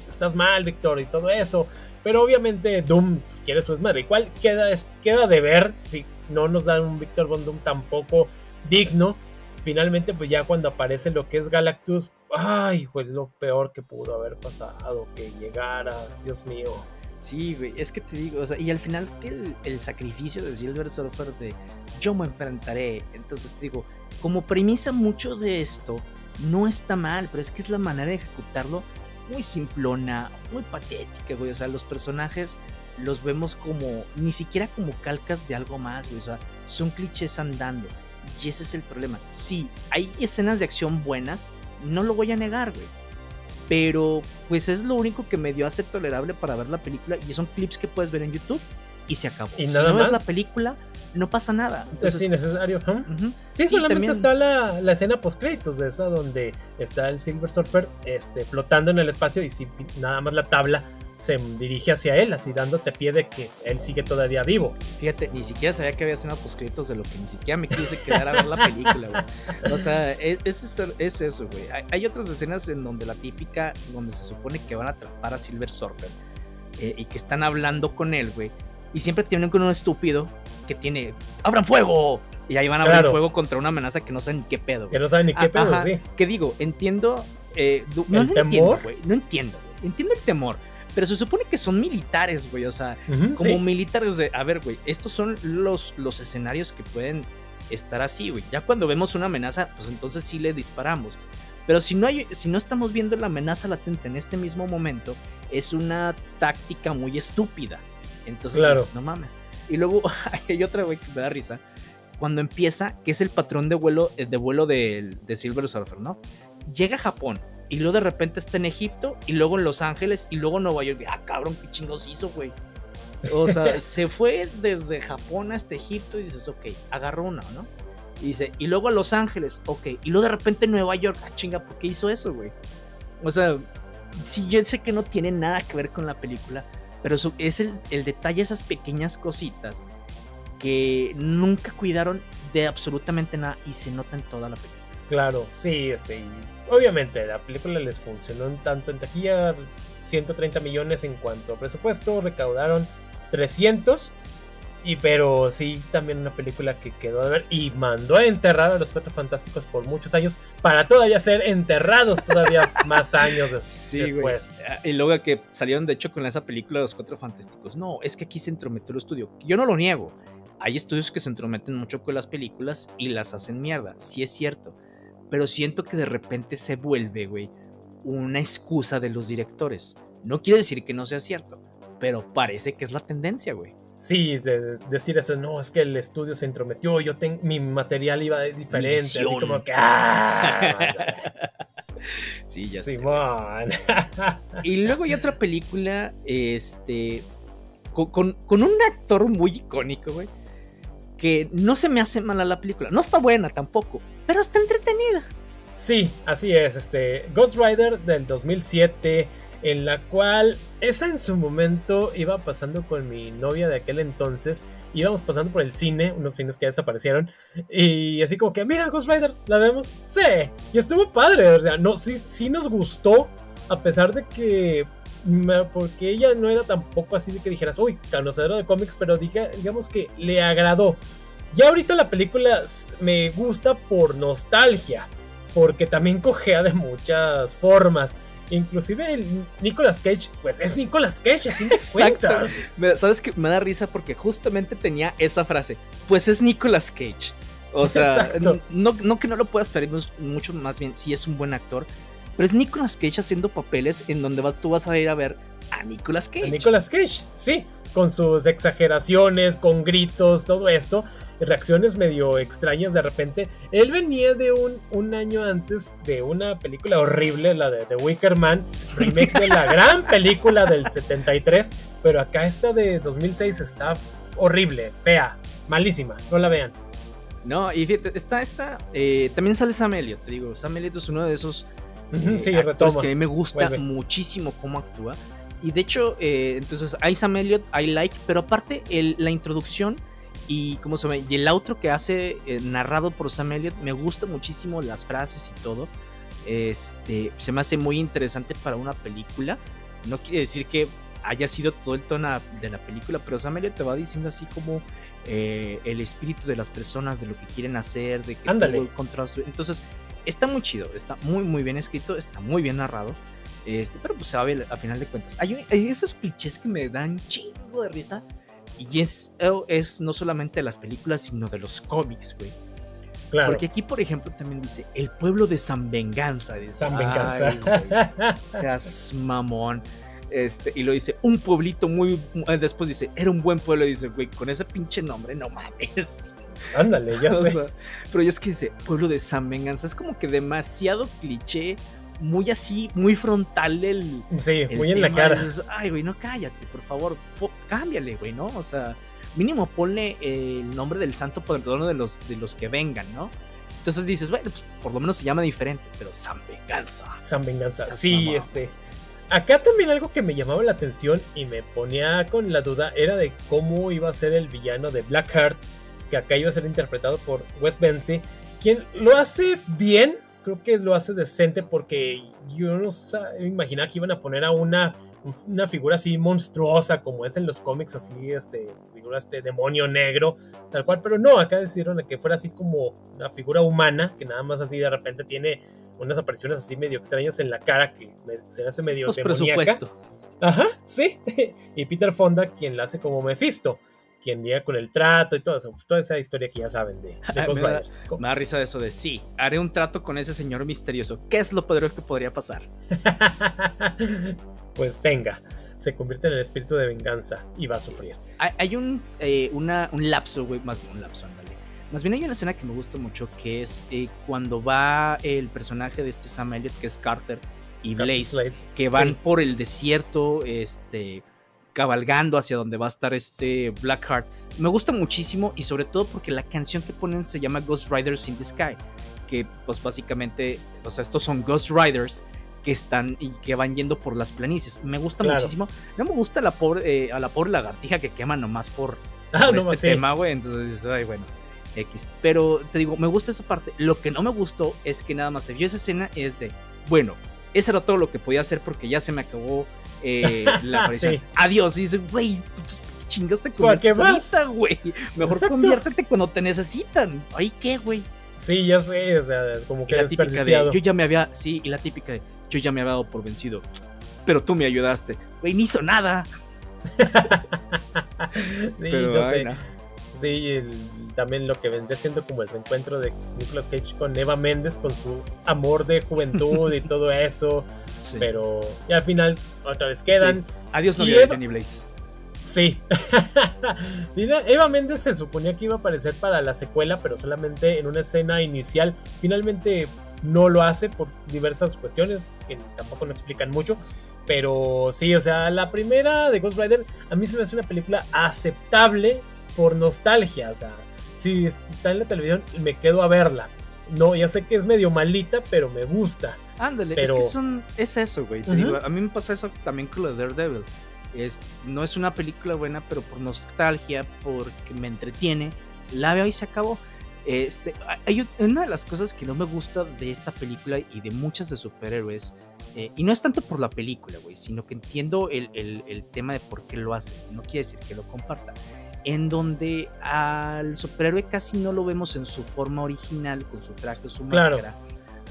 estás mal, Víctor, y todo eso. Pero obviamente Doom pues, quiere su desmadre. Igual queda, queda de ver si no nos dan un Víctor Von Doom tampoco digno. Finalmente, pues ya cuando aparece lo que es Galactus, ay, fue lo peor que pudo haber pasado, que llegara, Dios mío. Sí, güey, es que te digo, o sea, y al final el, el sacrificio de Silver Surfer de yo me enfrentaré, entonces te digo, como premisa mucho de esto no está mal, pero es que es la manera de ejecutarlo muy simplona, muy patética, güey, o sea, los personajes los vemos como, ni siquiera como calcas de algo más, güey, o sea, son clichés andando, y ese es el problema. Sí, hay escenas de acción buenas, no lo voy a negar, güey pero pues es lo único que me dio a ser tolerable para ver la película y son clips que puedes ver en YouTube y se acabó. ¿Y si nada no más? ves la película, no pasa nada. Entonces, es innecesario. Sí, solamente está la, la escena post créditos de esa donde está el Silver Surfer este, flotando en el espacio y si nada más la tabla se dirige hacia él, así dándote pie de que él sigue todavía vivo. Fíjate, ni siquiera sabía que había escena poscritos de lo que ni siquiera me quise quedar a ver la película, güey. O sea, es, es, eso, güey. Hay, otras escenas en donde la típica, donde se supone que van a atrapar a Silver Surfer eh, y que están hablando con él, güey. Y siempre tienen con un estúpido que tiene, ¡abran fuego! Y ahí van a abrir fuego contra una amenaza que no saben ni qué pedo. Que no saben ni qué pedo, sí. Que digo, entiendo. Eh, no, ¿El temor? güey. No entiendo, güey. Entiendo el temor pero se supone que son militares, güey. O sea, como militares de. A ver, güey, estos son los, los escenarios que pueden estar así, güey. Ya cuando vemos una amenaza, pues entonces sí le disparamos. Pero si no, hay, si no estamos viendo la amenaza latente en este mismo momento, es una táctica muy estúpida. Entonces, claro. no mames. Y luego hay otra, güey, que me da risa. Cuando empieza, que es el patrón de vuelo, de vuelo de, de Silver Surfer, ¿no? Llega a Japón, y luego de repente está en Egipto y luego en Los Ángeles y luego en Nueva York. Ah, cabrón, qué chingos hizo, güey. O sea, se fue desde Japón hasta Egipto y dices, ok, agarró una, ¿no? Y dice, y luego a Los Ángeles, ok. Y luego de repente en Nueva York, ah, chinga, ¿por qué hizo eso, güey? O sea, sí, yo sé que no tiene nada que ver con la película, pero es el, el detalle, esas pequeñas cositas que nunca cuidaron de absolutamente nada y se nota en toda la película. Claro, sí, este, obviamente la película les funcionó en tanto en taquilla, 130 millones en cuanto a presupuesto, recaudaron 300, y pero sí también una película que quedó de ver y mandó a enterrar a los Cuatro Fantásticos por muchos años para todavía ser enterrados todavía más años después. Ah, y luego que salieron de hecho con esa película de los Cuatro Fantásticos. No, es que aquí se entrometió el estudio. Yo no lo niego. Hay estudios que se entrometen mucho con las películas y las hacen mierda. Sí es cierto pero siento que de repente se vuelve, güey, una excusa de los directores. No quiere decir que no sea cierto, pero parece que es la tendencia, güey. Sí, de decir eso, no, es que el estudio se intrometió, yo tengo mi material iba diferente, así como que ¡ah! sí, ya Simón. y luego hay otra película, este, con, con un actor muy icónico, güey, que no se me hace mala la película. No está buena tampoco, pero está entretenida. Sí, así es, este Ghost Rider del 2007 en la cual esa en su momento iba pasando con mi novia de aquel entonces, íbamos pasando por el cine, unos cines que desaparecieron, y así como que, mira, Ghost Rider, ¿la vemos? Sí, y estuvo padre, o sea, no, sí, sí nos gustó, a pesar de que, porque ella no era tampoco así de que dijeras, uy, conocedora de cómics, pero diga, digamos que le agradó. Ya ahorita la película me gusta por nostalgia, porque también cogea de muchas formas. Inclusive el Nicolas Cage, pues es Nicolas Cage a fin de cuentas. Sabes que me da risa porque justamente tenía esa frase. Pues es Nicolas Cage. O sea, no, no, que no lo puedas pedir mucho más bien, si es un buen actor. Pero es Nicolas Cage haciendo papeles en donde tú vas a ir a ver a Nicolas Cage. A Nicolas Cage, sí con sus exageraciones, con gritos, todo esto, reacciones medio extrañas de repente. Él venía de un, un año antes de una película horrible, la de The Wicker Man, remake de la gran película del 73, pero acá esta de 2006 está horrible, fea, malísima, no la vean. No, y fíjate, está esta, eh, también sale Sam Elliott, te digo, Sam Elliott es uno de esos sí, eh, actores que a mí me gusta muchísimo cómo actúa. Y de hecho, eh, entonces hay Sam Elliott, hay Like, pero aparte la introducción y cómo se llama, y el outro que hace eh, narrado por Sam Elliott, me gusta muchísimo las frases y todo. Este, se me hace muy interesante para una película. No quiere decir que haya sido todo el tono de la película, pero Sam Elliott te va diciendo así como eh, el espíritu de las personas, de lo que quieren hacer, de que todo el Entonces, está muy chido, está muy, muy bien escrito, está muy bien narrado. Este, pero pues sabe, a final de cuentas. Hay, esos clichés que me dan chingo de risa. Y es, oh, es no solamente de las películas, sino de los cómics, güey. Claro. Porque aquí, por ejemplo, también dice el pueblo de San Venganza. San Venganza. seas mamón. Este, y lo dice, un pueblito muy. Eh, después dice, era un buen pueblo. Y dice, güey, con ese pinche nombre, no mames. Ándale, ya sé. pero ya es que dice, pueblo de San Venganza. Es como que demasiado cliché muy así, muy frontal el. Sí, muy en la cara. Ay, güey, no cállate, por favor, cámbiale, güey, ¿no? O sea, mínimo ponle el nombre del santo patrono de los, de los que vengan, ¿no? Entonces dices, bueno, pues por lo menos se llama diferente, pero San Venganza. San Venganza, sí, este. Acá también algo que me llamaba la atención y me ponía con la duda era de cómo iba a ser el villano de Blackheart, que acá iba a ser interpretado por Wes Bentley, quien lo hace bien, creo que lo hace decente porque yo no me imaginaba que iban a poner a una, una figura así monstruosa como es en los cómics, así, este, figura este demonio negro, tal cual, pero no, acá decidieron que fuera así como una figura humana, que nada más así de repente tiene unas apariciones así medio extrañas en la cara que se hace medio pues presupuesto. Ajá, sí. y Peter Fonda, quien la hace como Mephisto quien llega con el trato y todo eso, pues, toda esa historia que ya saben de, me, da, me, da, risa eso de sí, haré un trato con ese señor misterioso. ¿Qué es lo poderoso que podría pasar? pues tenga, se convierte en el espíritu de venganza y va a sufrir. Hay, un, eh, una, un lapso, güey, más bien un lapso, ándale. Más bien hay una escena que me gusta mucho que es eh, cuando va el personaje de este Sam Elliott, que es Carter, y Blaze, que van por el desierto, este cabalgando hacia donde va a estar este Blackheart. Me gusta muchísimo y sobre todo porque la canción que ponen se llama Ghost Riders in the Sky, que pues básicamente, o sea, estos son Ghost Riders que están y que van yendo por las planicies. Me gusta muchísimo. No me gusta la pobre, eh, a la pobre lagartija que quema nomás por, ah, este tema, güey. Entonces, ay, bueno. X. Pero te digo, me gusta esa parte. Lo que no me gustó es que nada más se vio esa escena es de, bueno, eso era todo lo que podía hacer porque ya se me acabó eh, la aparición. Adiós. Y dice, güey, chingaste con la güey. Mejor conviértete cuando te necesitan. Ay, ¿qué, güey? Sí, ya sé, o sea, como que la típica de, yo ya me había, sí, y la típica de, yo ya me había dado por vencido, pero tú me ayudaste. Güey, ni hizo nada. pero, Sí, el, también lo que vendría siendo como el reencuentro de Nicolas Cage con Eva Méndez, con su amor de juventud y todo eso. Pero y al final otra vez quedan. Adiós, novia de Jenny Blaze. Sí. Eva Méndez se suponía que iba a aparecer para la secuela, pero solamente en una escena inicial. Finalmente no lo hace por diversas cuestiones que tampoco nos explican mucho. Pero sí, o sea, la primera de Ghost Rider a mí se me hace una película aceptable por nostalgia. O sea, si está en la televisión, me quedo a verla. no, ya sé que es medio malita, pero me gusta. Ándale, es que son, es eso, güey. a mí me pasa eso también con lo de Daredevil. Es, no es una película buena, pero por nostalgia, porque me entretiene, la veo y se acabó. Este, hay una de las cosas que no me gusta de esta película y de muchas de superhéroes, eh, y no es tanto por la película, güey, sino que entiendo el, el, tema de por qué lo hace. No quiere decir que lo comparta. En donde al superhéroe casi no lo vemos en su forma original, con su traje o su máscara,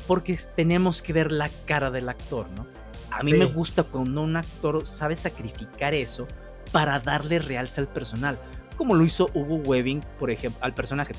porque tenemos que ver la cara del actor, ¿no? A mí me gusta cuando un actor sabe sacrificar eso para darle realce al personal, como lo hizo Hugo Webbing, por ejemplo, al personaje,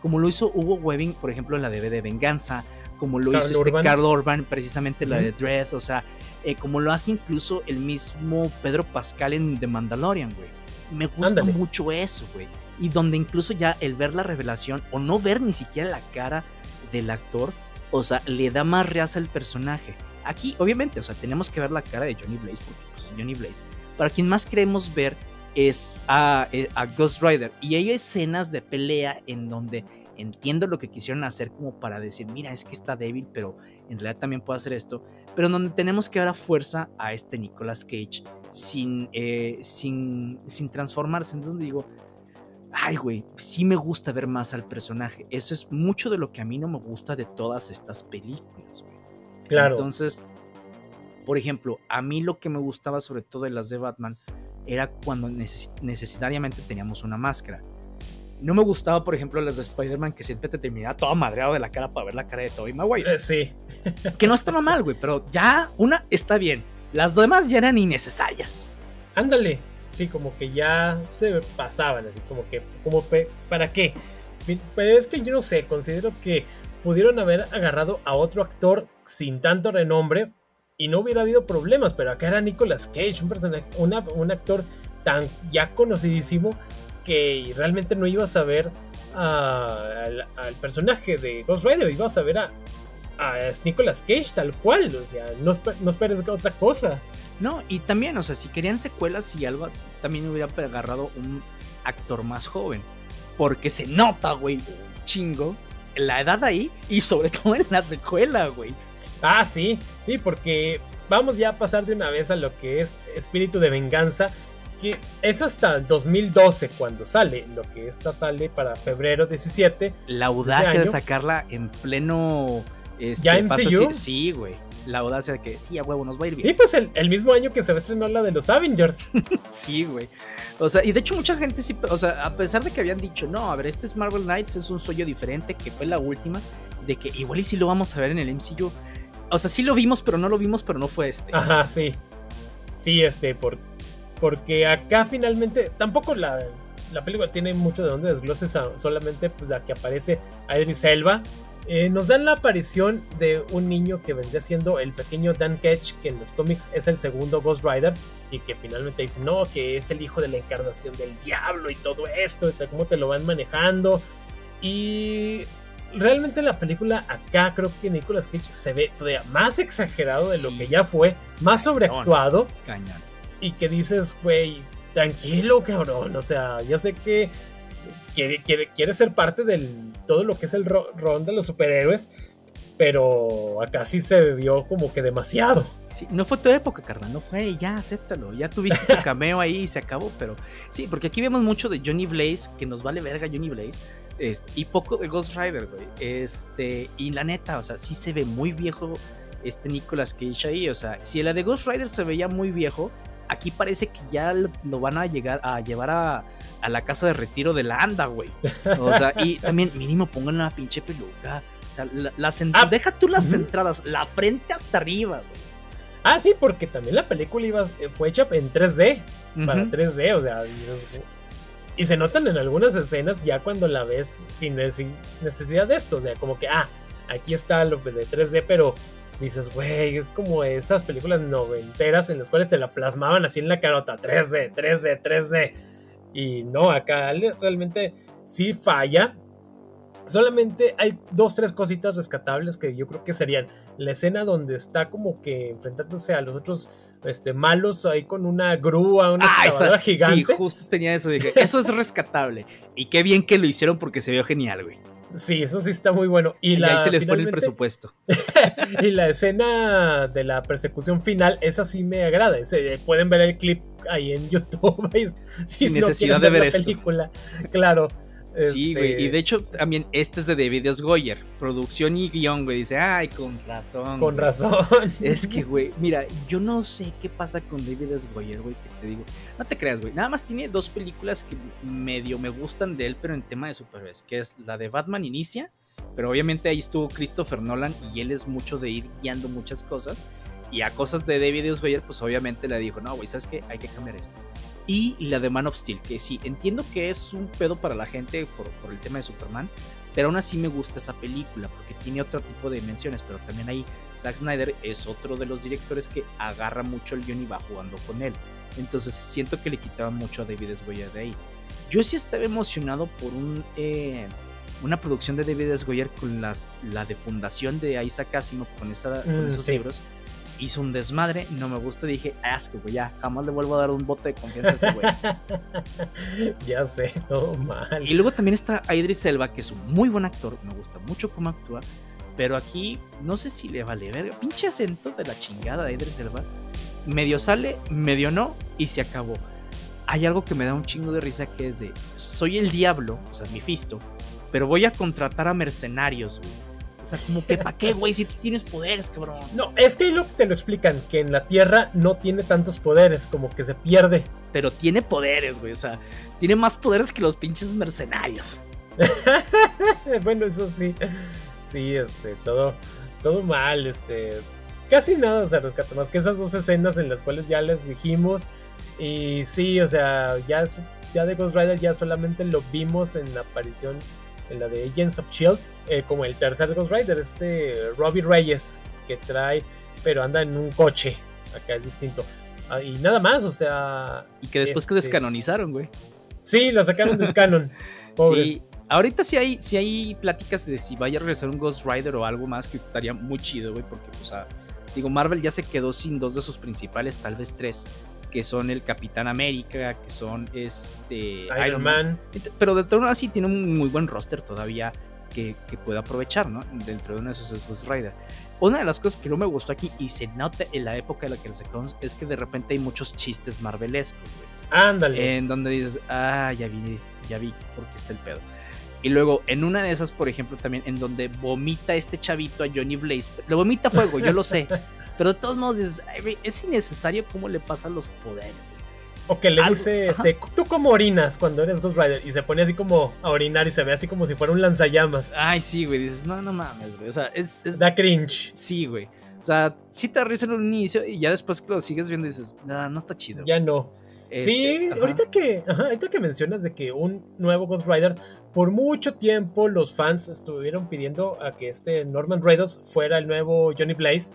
como lo hizo Hugo Webbing, por ejemplo, en la de Venganza, como lo hizo este Carl Urban, precisamente la de Dread, o sea, eh, como lo hace incluso el mismo Pedro Pascal en The Mandalorian, güey. Me gusta mucho eso, güey. Y donde incluso ya el ver la revelación o no ver ni siquiera la cara del actor, o sea, le da más realce al personaje. Aquí, obviamente, o sea, tenemos que ver la cara de Johnny Blaze, porque pues, es Johnny Blaze. Para quien más queremos ver es a, eh, a, Ghost Rider. Y hay escenas de pelea en donde entiendo lo que quisieron hacer como para decir, mira, es que está débil, pero en realidad también puede hacer esto. Pero donde tenemos que dar a fuerza a este Nicolas Cage sin, eh, sin, sin transformarse. Entonces digo, ay, güey, sí me gusta ver más al personaje. Eso es mucho de lo que a mí no me gusta de todas estas películas, güey. Claro. Entonces, por ejemplo, a mí lo que me gustaba sobre todo de las de Batman era cuando necesariamente teníamos una máscara. No me gustaba, por ejemplo, las de Spider-Man que siempre te terminaba todo madreado de la cara para ver la cara de Tobey Maguire. Eh, sí. que no estaba mal, güey, pero ya una está bien. Las demás ya eran innecesarias. Ándale. Sí, como que ya se pasaban, así como que, como ¿para qué? Pero es que yo no sé, considero que pudieron haber agarrado a otro actor sin tanto renombre y no hubiera habido problemas, pero acá era Nicolas Cage, un personaje, un actor tan ya conocidísimo que realmente no ibas a ver al, personaje de Ghost Rider, ibas a ver a, a Nicolas Cage tal cual, o sea, no, no esperes otra cosa. No, y también, o sea, si querían secuelas y algo, también hubiera agarrado un actor más joven, porque se nota, güey, chingo, la edad ahí y sobre todo en la secuela, güey. Ah, sí, sí, porque vamos ya a pasar de una vez a lo que es Espíritu de Venganza, que es hasta 2012 cuando sale, lo que esta sale para febrero 17. La audacia de sacarla en pleno... Este, ¿Ya MCU? Sí, güey. La audacia de que sí, a huevo, nos va a ir bien. Y pues el, mismo año que se va a estrenar la de los Avengers. sí, güey. O sea, y de hecho mucha gente sí, o sea, a pesar de que habían dicho, no, a ver, este es Marvel Knights, es un sueño diferente, que fue la última, de que igual y si lo vamos a ver en el MCU. O sea, sí lo vimos, pero no lo vimos, pero no fue este. Ajá, sí. Sí, este, por, porque acá finalmente tampoco la, la película tiene mucho de donde desgloses, solamente pues la que aparece Idris Elba. Eh, nos dan la aparición de un niño que vendría siendo el pequeño Dan Ketch, que en los cómics es el segundo Ghost Rider, y que finalmente dice, no, que es el hijo de la encarnación del diablo y todo esto, y cómo te lo van manejando. Y realmente la película acá creo que Nicolas Cage se ve todavía más exagerado de lo que ya fue, más sobreactuado. Y que dices, güey, tranquilo, cabrón. O sea, ya sé que quiere, quiere, ser parte de todo lo que es el ron de los superhéroes. Pero acá sí se vio como que demasiado. Sí, no fue tu época, carnal. No fue, ya, acéptalo. Ya tuviste tu cameo ahí y se acabó. Pero sí, porque aquí vemos mucho de Johnny Blaze, que nos vale verga Johnny Blaze este, y poco de Ghost Rider, güey. Este, y la neta, o sea, sí se ve muy viejo este Nicolas Cage ahí. O sea, si la de Ghost Rider se veía muy viejo, aquí parece que ya lo, van a llegar a llevar a, a, la casa de retiro de la anda, güey. O sea, y también mínimo pongan una pinche peluca. Ah. deja tú las entradas, la frente hasta arriba, güey. Ah, sí, porque también la película iba, fue hecha en 3D, para 3D, o sea, y se notan en algunas escenas ya cuando la ves sin necesidad de esto. O sea, como que, ah, aquí está lo de 3D, pero dices, güey, es como esas películas noventeras en las cuales te la plasmaban así en la carota, 3D, 3D, 3D. Y no, acá realmente sí falla. Solamente hay dos, tres cositas rescatables que yo creo que serían la escena donde está como que enfrentándose a los otros este, malos ahí con una grúa, una ah, gigante. Sí, justo tenía eso. Dije, eso es rescatable. Y qué bien que lo hicieron porque se vio genial, güey. Sí, eso sí está muy bueno. Y, Y, la, ahí se le fue el presupuesto. y la escena de la persecución final, esa sí me agrada. Ese- pueden ver el clip ahí en YouTube. si Sin no necesidad de ver la esto. película. Claro. Sí, este, güey. Y de hecho, también este es de David S. Goyer. Producción y guion, güey. Dice, ay, con razón. Con güey". razón. Es que, güey, mira, yo no sé qué pasa con David S. Goyer, güey, que te digo. No te creas, güey. Nada más tiene dos películas que medio me gustan de él, pero en tema de superhéroes, que es la de Batman Inicia, pero obviamente ahí estuvo Christopher Nolan y él es mucho de ir guiando muchas cosas. Y a cosas de David S. Goyer, pues obviamente le dijo, no, güey, ¿sabes qué? Hay que cambiar esto. Y la de Man of Steel, que sí, entiendo que es un pedo para la gente por, por el tema de Superman, pero aún así me gusta esa película porque tiene otro tipo de dimensiones, pero también ahí Zack Snyder es otro de los directores que agarra mucho el guion y va jugando con él. Entonces siento que le quitaba mucho a David S. Goyer de ahí. Yo sí estaba emocionado por un, eh, una producción de David S. Goyer con las, la de fundación de Isaac Asimov con, esa, con Mm, esos sí. libros. Hizo un desmadre, no me gusta, dije, que güey, ya, jamás le vuelvo a dar un voto de confianza a ese güey. ya sé, todo mal. Y luego también está Idris Elba, que es un muy buen actor, me gusta mucho cómo actúa, pero aquí no sé si le vale verga. Pinche acento de la chingada de Idris Elba. Medio sale, medio no, y se acabó. Hay algo que me da un chingo de risa que es de, soy el diablo, o sea, Mephisto, pero voy a contratar a mercenarios, güey. O sea, como que, ¿para qué, güey? Si tú tienes poderes, cabrón. No, es que lo te lo explican, que en la Tierra no tiene tantos poderes, como que se pierde. Pero tiene poderes, güey. O sea, tiene más poderes que los pinches mercenarios. bueno, eso sí. Sí, este, todo, todo mal, este. Casi nada se rescata, más que esas dos escenas en las cuales ya les dijimos. Y sí, o sea, ya, ya de Ghost Rider ya solamente lo vimos en la aparición en la de Agents of Shield, eh, como el tercer Ghost Rider, este Robbie Reyes, que trae, pero anda en un coche, acá es distinto. Ah, y nada más, o sea, Y que después que Este- descanonizaron, güey. sí, lo sacaron del canon. Pobres. Sí, ahorita sí hay, sí hay pláticas de si vaya a regresar un Ghost Rider o algo más que estaría muy chido, güey, porque, o sea, digo, Marvel ya se quedó sin dos de sus principales, tal vez tres, que son el Capitán América, que son este Iron Man. Pero de todo así tiene un muy buen roster todavía que, que puede aprovechar, ¿no? Dentro de uno de esos es Ghost Rider. Una de las cosas que no me gustó aquí y se nota en la época en la que lo sacamos es que de repente hay muchos chistes marvelescos, güey Ándale. en donde dices, ah, ya vi, ya vi por qué está el pedo. Y luego, en una de esas, por ejemplo, también en donde vomita este chavito a Johnny Blaze. Le vomita fuego, yo lo sé. Pero de todos modos dices, "Ay, güey, es innecesario cómo le pasan los poderes. güey". O que le Algo- dice, ajá. este, ¿tú cómo orinas cuando eres Ghost Rider? Y se pone así como a orinar y se ve así como si fuera un lanzallamas. Ay, sí, güey, dices, no, no mames, güey. O sea, es... es- Da cringe. Sí, güey. O sea, sí te risa en un inicio y ya después que lo sigues viendo dices, no, no está chido. Ya no. Este, sí, ajá. ahorita que, ajá, ahorita que mencionas de que un nuevo Ghost Rider, por mucho tiempo los fans estuvieron pidiendo a que este Norman Reedus fuera el nuevo Johnny Blaze,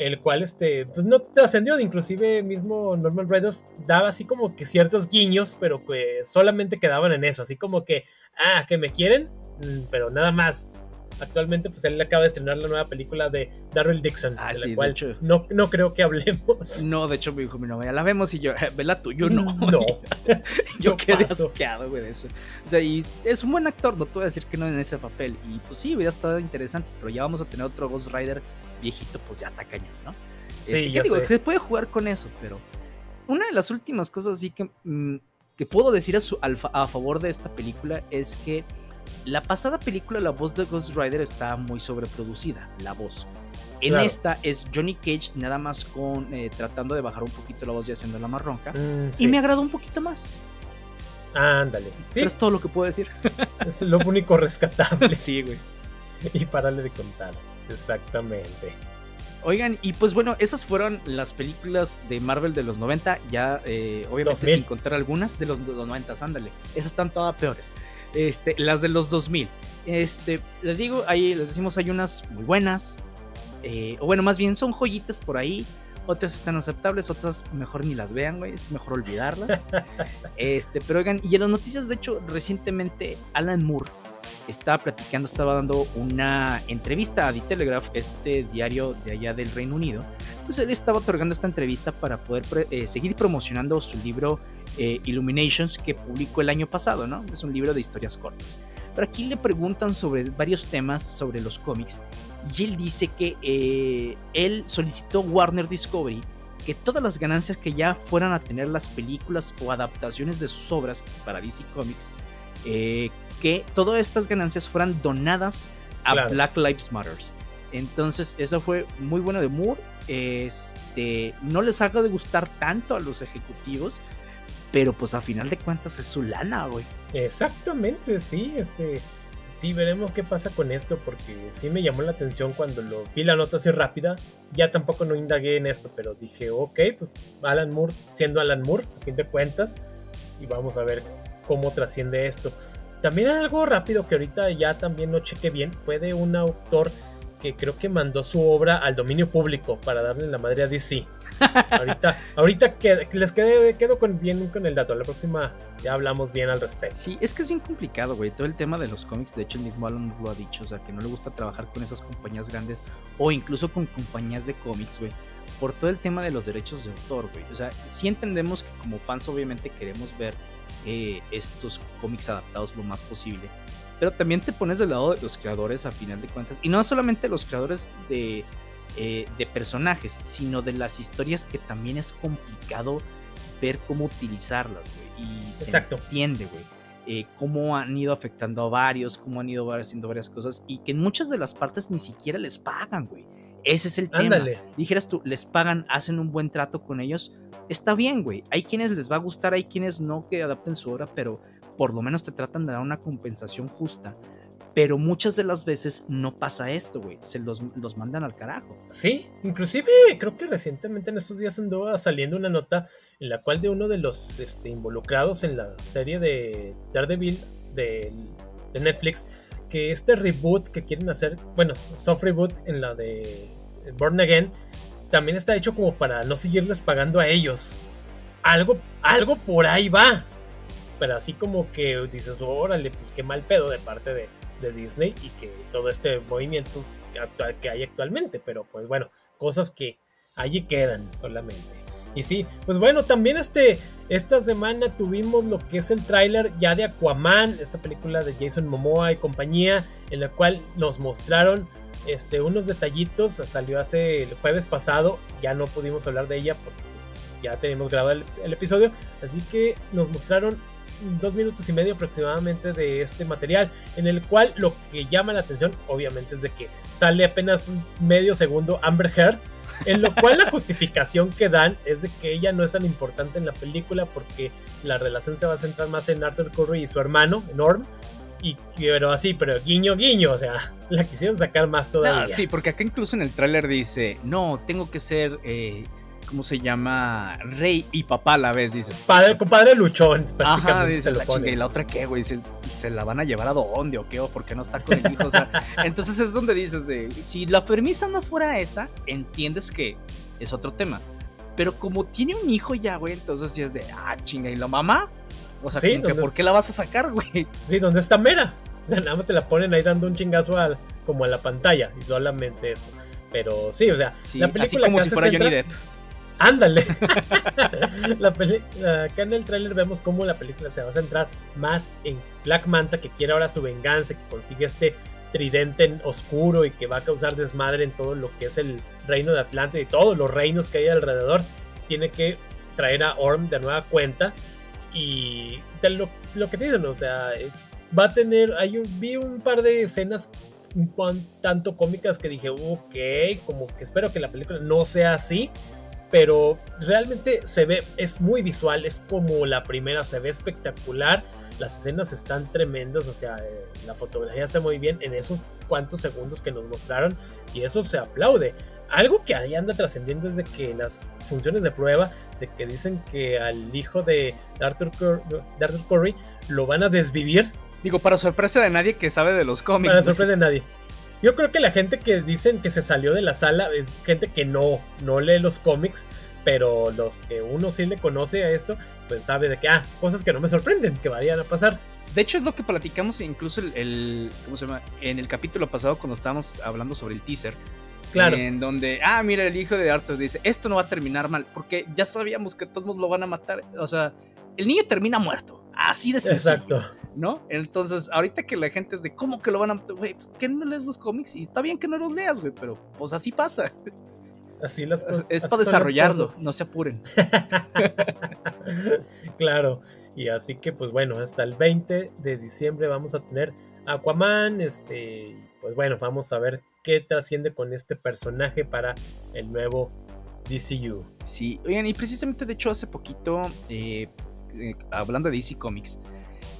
el cual este, pues no trascendió, inclusive mismo Norman Reedus daba así como que ciertos guiños, pero que solamente quedaban en eso, así como que, ah, que me quieren, Mm, pero nada más. Actualmente, pues él acaba de estrenar la nueva película de Daryl Dixon, Ah, de la cual no, no creo que hablemos. No, de hecho me dijo mi novia, la vemos y yo, "Eh, vela tú, yo no. No. yo Yo quedé asqueado, güey, de eso. O sea, y es un buen actor, no te voy a decir que no en ese papel. Y pues sí, hubiera estado interesante, pero ya vamos a tener otro Ghost Rider viejito, pues ya está cañón, ¿no? Sí, Este, ¿qué ya digo? sé. Se puede jugar con eso, pero una de las últimas cosas así que, mm, que puedo decir a, su, favor de esta película es que la pasada película, la voz de Ghost Rider está muy sobreproducida, la voz. En Claro. esta es Johnny Cage nada más con eh, tratando de bajar un poquito la voz y haciéndola más ronca. Mm, Y me agradó un poquito más. Ándale. Sí, Pero es todo lo que puedo decir. es lo único rescatable. sí, güey. y párale de contar. Exactamente. Oigan, y pues bueno, esas fueron las películas de Marvel de los 90. Ya, eh, obviamente, 2000. sin contar algunas de los, de los 90, ándale. Esas están todas peores. Este, las de los 2000. Este, les digo, ahí les decimos, hay unas muy buenas. eh, o bueno, más bien son joyitas por ahí. Otras están aceptables, otras mejor ni las vean, güey. Es mejor olvidarlas. este, pero oigan, y en las noticias, de hecho, recientemente Alan Moore estaba platicando, estaba dando una entrevista a The Telegraph, este diario de allá del Reino Unido. Pues él estaba otorgando esta entrevista para poder eh, seguir promocionando su libro eh, Illuminations que publicó el año pasado, ¿no? Es un libro de historias cortas. Pero aquí le preguntan sobre varios temas sobre los cómics y él dice que eh, él solicitó Warner Discovery que todas las ganancias que ya fueran a tener las películas o adaptaciones de sus obras para DC Comics, eh, que todas estas ganancias fueran donadas a Black Lives Matter. Entonces, eso fue muy bueno de Moore. Este, no les haga de gustar tanto a los ejecutivos, pero pues a final de cuentas es su lana, güey. Exactamente, sí, este sí, veremos qué pasa con esto, porque sí me llamó la atención cuando lo vi la nota así rápida. Ya tampoco no indagué en esto, pero dije, ok, pues Alan Moore, siendo Alan Moore, a fin de cuentas, y vamos a ver cómo trasciende esto. También algo rápido que ahorita ya también no chequé bien, fue de un autor que creo que mandó su obra al dominio público para darle la madre a DC. ahorita, ahorita que les quedé, quedo con, bien con el dato. La próxima ya hablamos bien al respecto. Sí, es que es bien complicado, güey. Todo el tema de los cómics, de hecho, el mismo Alan lo ha dicho. O sea, que no le gusta trabajar con esas compañías grandes o incluso con compañías de cómics, güey. Por todo el tema de los derechos de autor, güey. O sea, sí entendemos que como fans, obviamente, queremos ver eh, estos cómics adaptados lo más posible pero también te pones del lado de los creadores a final de cuentas. Y no solamente los creadores de, eh, de personajes, sino de las historias que también es complicado ver cómo utilizarlas, güey. Y se entiende, güey. Eh, cómo han ido afectando a varios, cómo han ido haciendo varias cosas y que en muchas de las partes ni siquiera les pagan, güey. Ese es el tema. Dijeras tú, les pagan, hacen un buen trato con ellos. Está bien, güey. Hay quienes les va a gustar, hay quienes no que adapten su obra, pero por lo menos te tratan de dar una compensación justa. Pero muchas de las veces no pasa esto, güey. Se los, los, mandan al carajo. Sí, inclusive creo que recientemente en estos días andó saliendo una nota en la cual de uno de los este, involucrados en la serie de Daredevil de, de Netflix, que este reboot que quieren hacer, bueno, soft reboot en la de Born Again, también está hecho como para no seguirles pagando a ellos. Algo, algo por ahí va pero así como que dices, órale, pues qué mal pedo de parte de, Disney y que todo este movimiento actual que hay actualmente, pero pues bueno, cosas que allí quedan solamente. Y sí, pues bueno, también este, esta semana tuvimos lo que es el tráiler ya de Aquaman, esta película de Jason Momoa y compañía, en la cual nos mostraron este, unos detallitos, salió hace el jueves pasado, ya no pudimos hablar de ella porque pues, ya tenemos grabado el episodio, así que nos mostraron dos minutos y medio aproximadamente de este material, en el cual lo que llama la atención, obviamente, es de que sale apenas medio segundo Amber Heard, en lo cual la justificación que dan es de que ella no es tan importante en la película porque la relación se va a centrar más en Arthur Curry y su hermano, Norm. Y pero así, pero guiño guiño, o sea, la quisieron sacar más todavía. sí, porque acá incluso en el tráiler dice, no, tengo que ser eh, ¿cómo se llama? Rey y papá a la vez, dices. Padre, compadre luchón. Ajá, dices, la chinga, y la otra qué, güey, ¿Se, la van a llevar a dónde o qué, o por qué no está con el hijo, o sea, entonces es donde dices de, si la premisa no fuera esa, entiendes que es otro tema. Pero como tiene un hijo ya, güey, entonces sí es de, ah, chinga, ¿y la mamá? O sea, sí, ¿por qué la vas a sacar, güey? Sí, ¿dónde está Mera? O sea, nada más te la ponen ahí dando un chingazo al, como a la pantalla y solamente eso. Pero sí, o sea, la película así como si fuera Johnny Depp. Ándale. acá en el tráiler vemos cómo la película se va a centrar más en Black Manta que quiere ahora su venganza, que consigue este tridente oscuro y que va a causar desmadre en todo lo que es el reino de Atlante y todos los reinos que hay alrededor. Tiene que traer a Orm de nueva cuenta y lo, que te dicen, o sea, eh, va a tener, vi un par de escenas un tanto cómicas que dije, ok, como que espero que la película no sea así pero realmente se ve, es muy visual, es como la primera, se ve espectacular, las escenas están tremendas, o sea, eh, la fotografía se muy bien en esos cuantos segundos que nos mostraron y eso se aplaude. Algo que ahí anda trascendiendo es de que las funciones de prueba, de que dicen que al hijo de Arthur, Curry lo van a desvivir. Digo, para sorpresa de nadie que sabe de los cómics. Para sorpresa de nadie. Yo creo que la gente que dicen que se salió de la sala es gente que no, no lee los cómics, pero los que uno sí le conoce a esto, pues sabe de que, ah, cosas que no me sorprenden, que vayan a pasar. De hecho, es lo que platicamos incluso el, ¿cómo se llama? En el capítulo pasado cuando estábamos hablando sobre el teaser. Claro. En donde, ah, mira, el hijo de Arthur dice, esto no va a terminar mal, porque ya sabíamos que todos lo van a matar. O sea, el niño termina muerto. Así de sencillo. Exacto. ¿No? Entonces, ahorita que la gente es de, ¿cómo que lo van a... Güey, pues, ¿qué no lees los cómics? Y está bien que no los leas, güey, pero pues así pasa. Así las cosas. Es para desarrollarlo, no se apuren. claro, y así que pues bueno, hasta el 20 de diciembre vamos a tener Aquaman, este, pues bueno, vamos a ver qué trasciende con este personaje para el nuevo DCU. Sí, oigan, y precisamente de hecho hace poquito, eh, eh, hablando de DC Comics,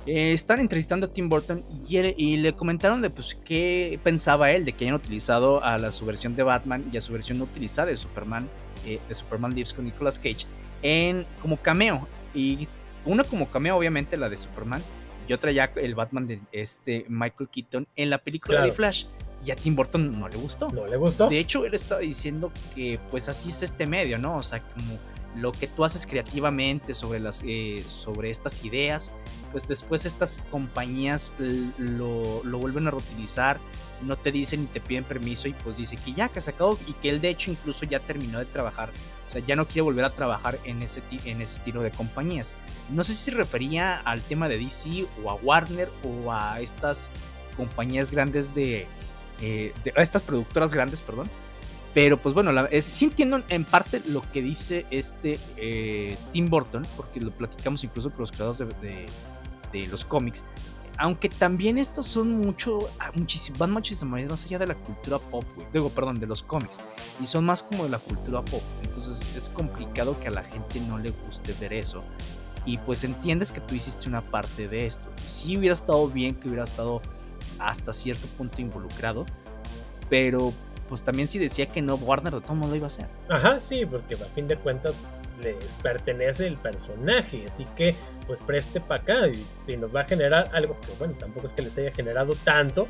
eh, estaban entrevistando a Tim Burton y, le comentaron de pues qué pensaba él de que hayan utilizado a la, su versión de Batman y a su versión no utilizada de Superman, eh, de Superman Lives con Nicolas Cage, en, como cameo. Y una como cameo, obviamente, la de Superman, y otra ya el Batman de este Michael Keaton en la película de Flash. Y a Tim Burton no le gustó. No le gustó. De hecho, él estaba diciendo que pues así es este medio, ¿no? O sea, como lo que tú haces creativamente sobre, las, eh, sobre estas ideas, pues después estas compañías lo, lo, vuelven a reutilizar, no te dicen ni te piden permiso y pues dice que ya, que se acabó y que él de hecho incluso ya terminó de trabajar, o sea, ya no quiere volver a trabajar en ese, en ese estilo de compañías. No sé si se refería al tema de DC o a Warner o a estas compañías grandes de, eh, estas productoras grandes, perdón, pero pues bueno, la, sí entiendo en parte lo que dice este eh, Tim Burton, porque lo platicamos incluso con los creadores de, de, los cómics. Aunque también estos son mucho, ah, muchísimo, van muchísimo más allá de la cultura pop, Digo, perdón, de los cómics. Y son más como de la cultura pop. Entonces es complicado que a la gente no le guste ver eso. Y pues entiendes que tú hiciste una parte de esto. Sí hubiera estado bien que hubiera estado hasta cierto punto involucrado. Pero pues también si decía que no, Warner de todo modo lo iba a hacer. Ajá, sí, porque a fin de cuentas les pertenece el personaje, así que pues preste para acá y si nos va a generar algo que bueno, tampoco es que les haya generado tanto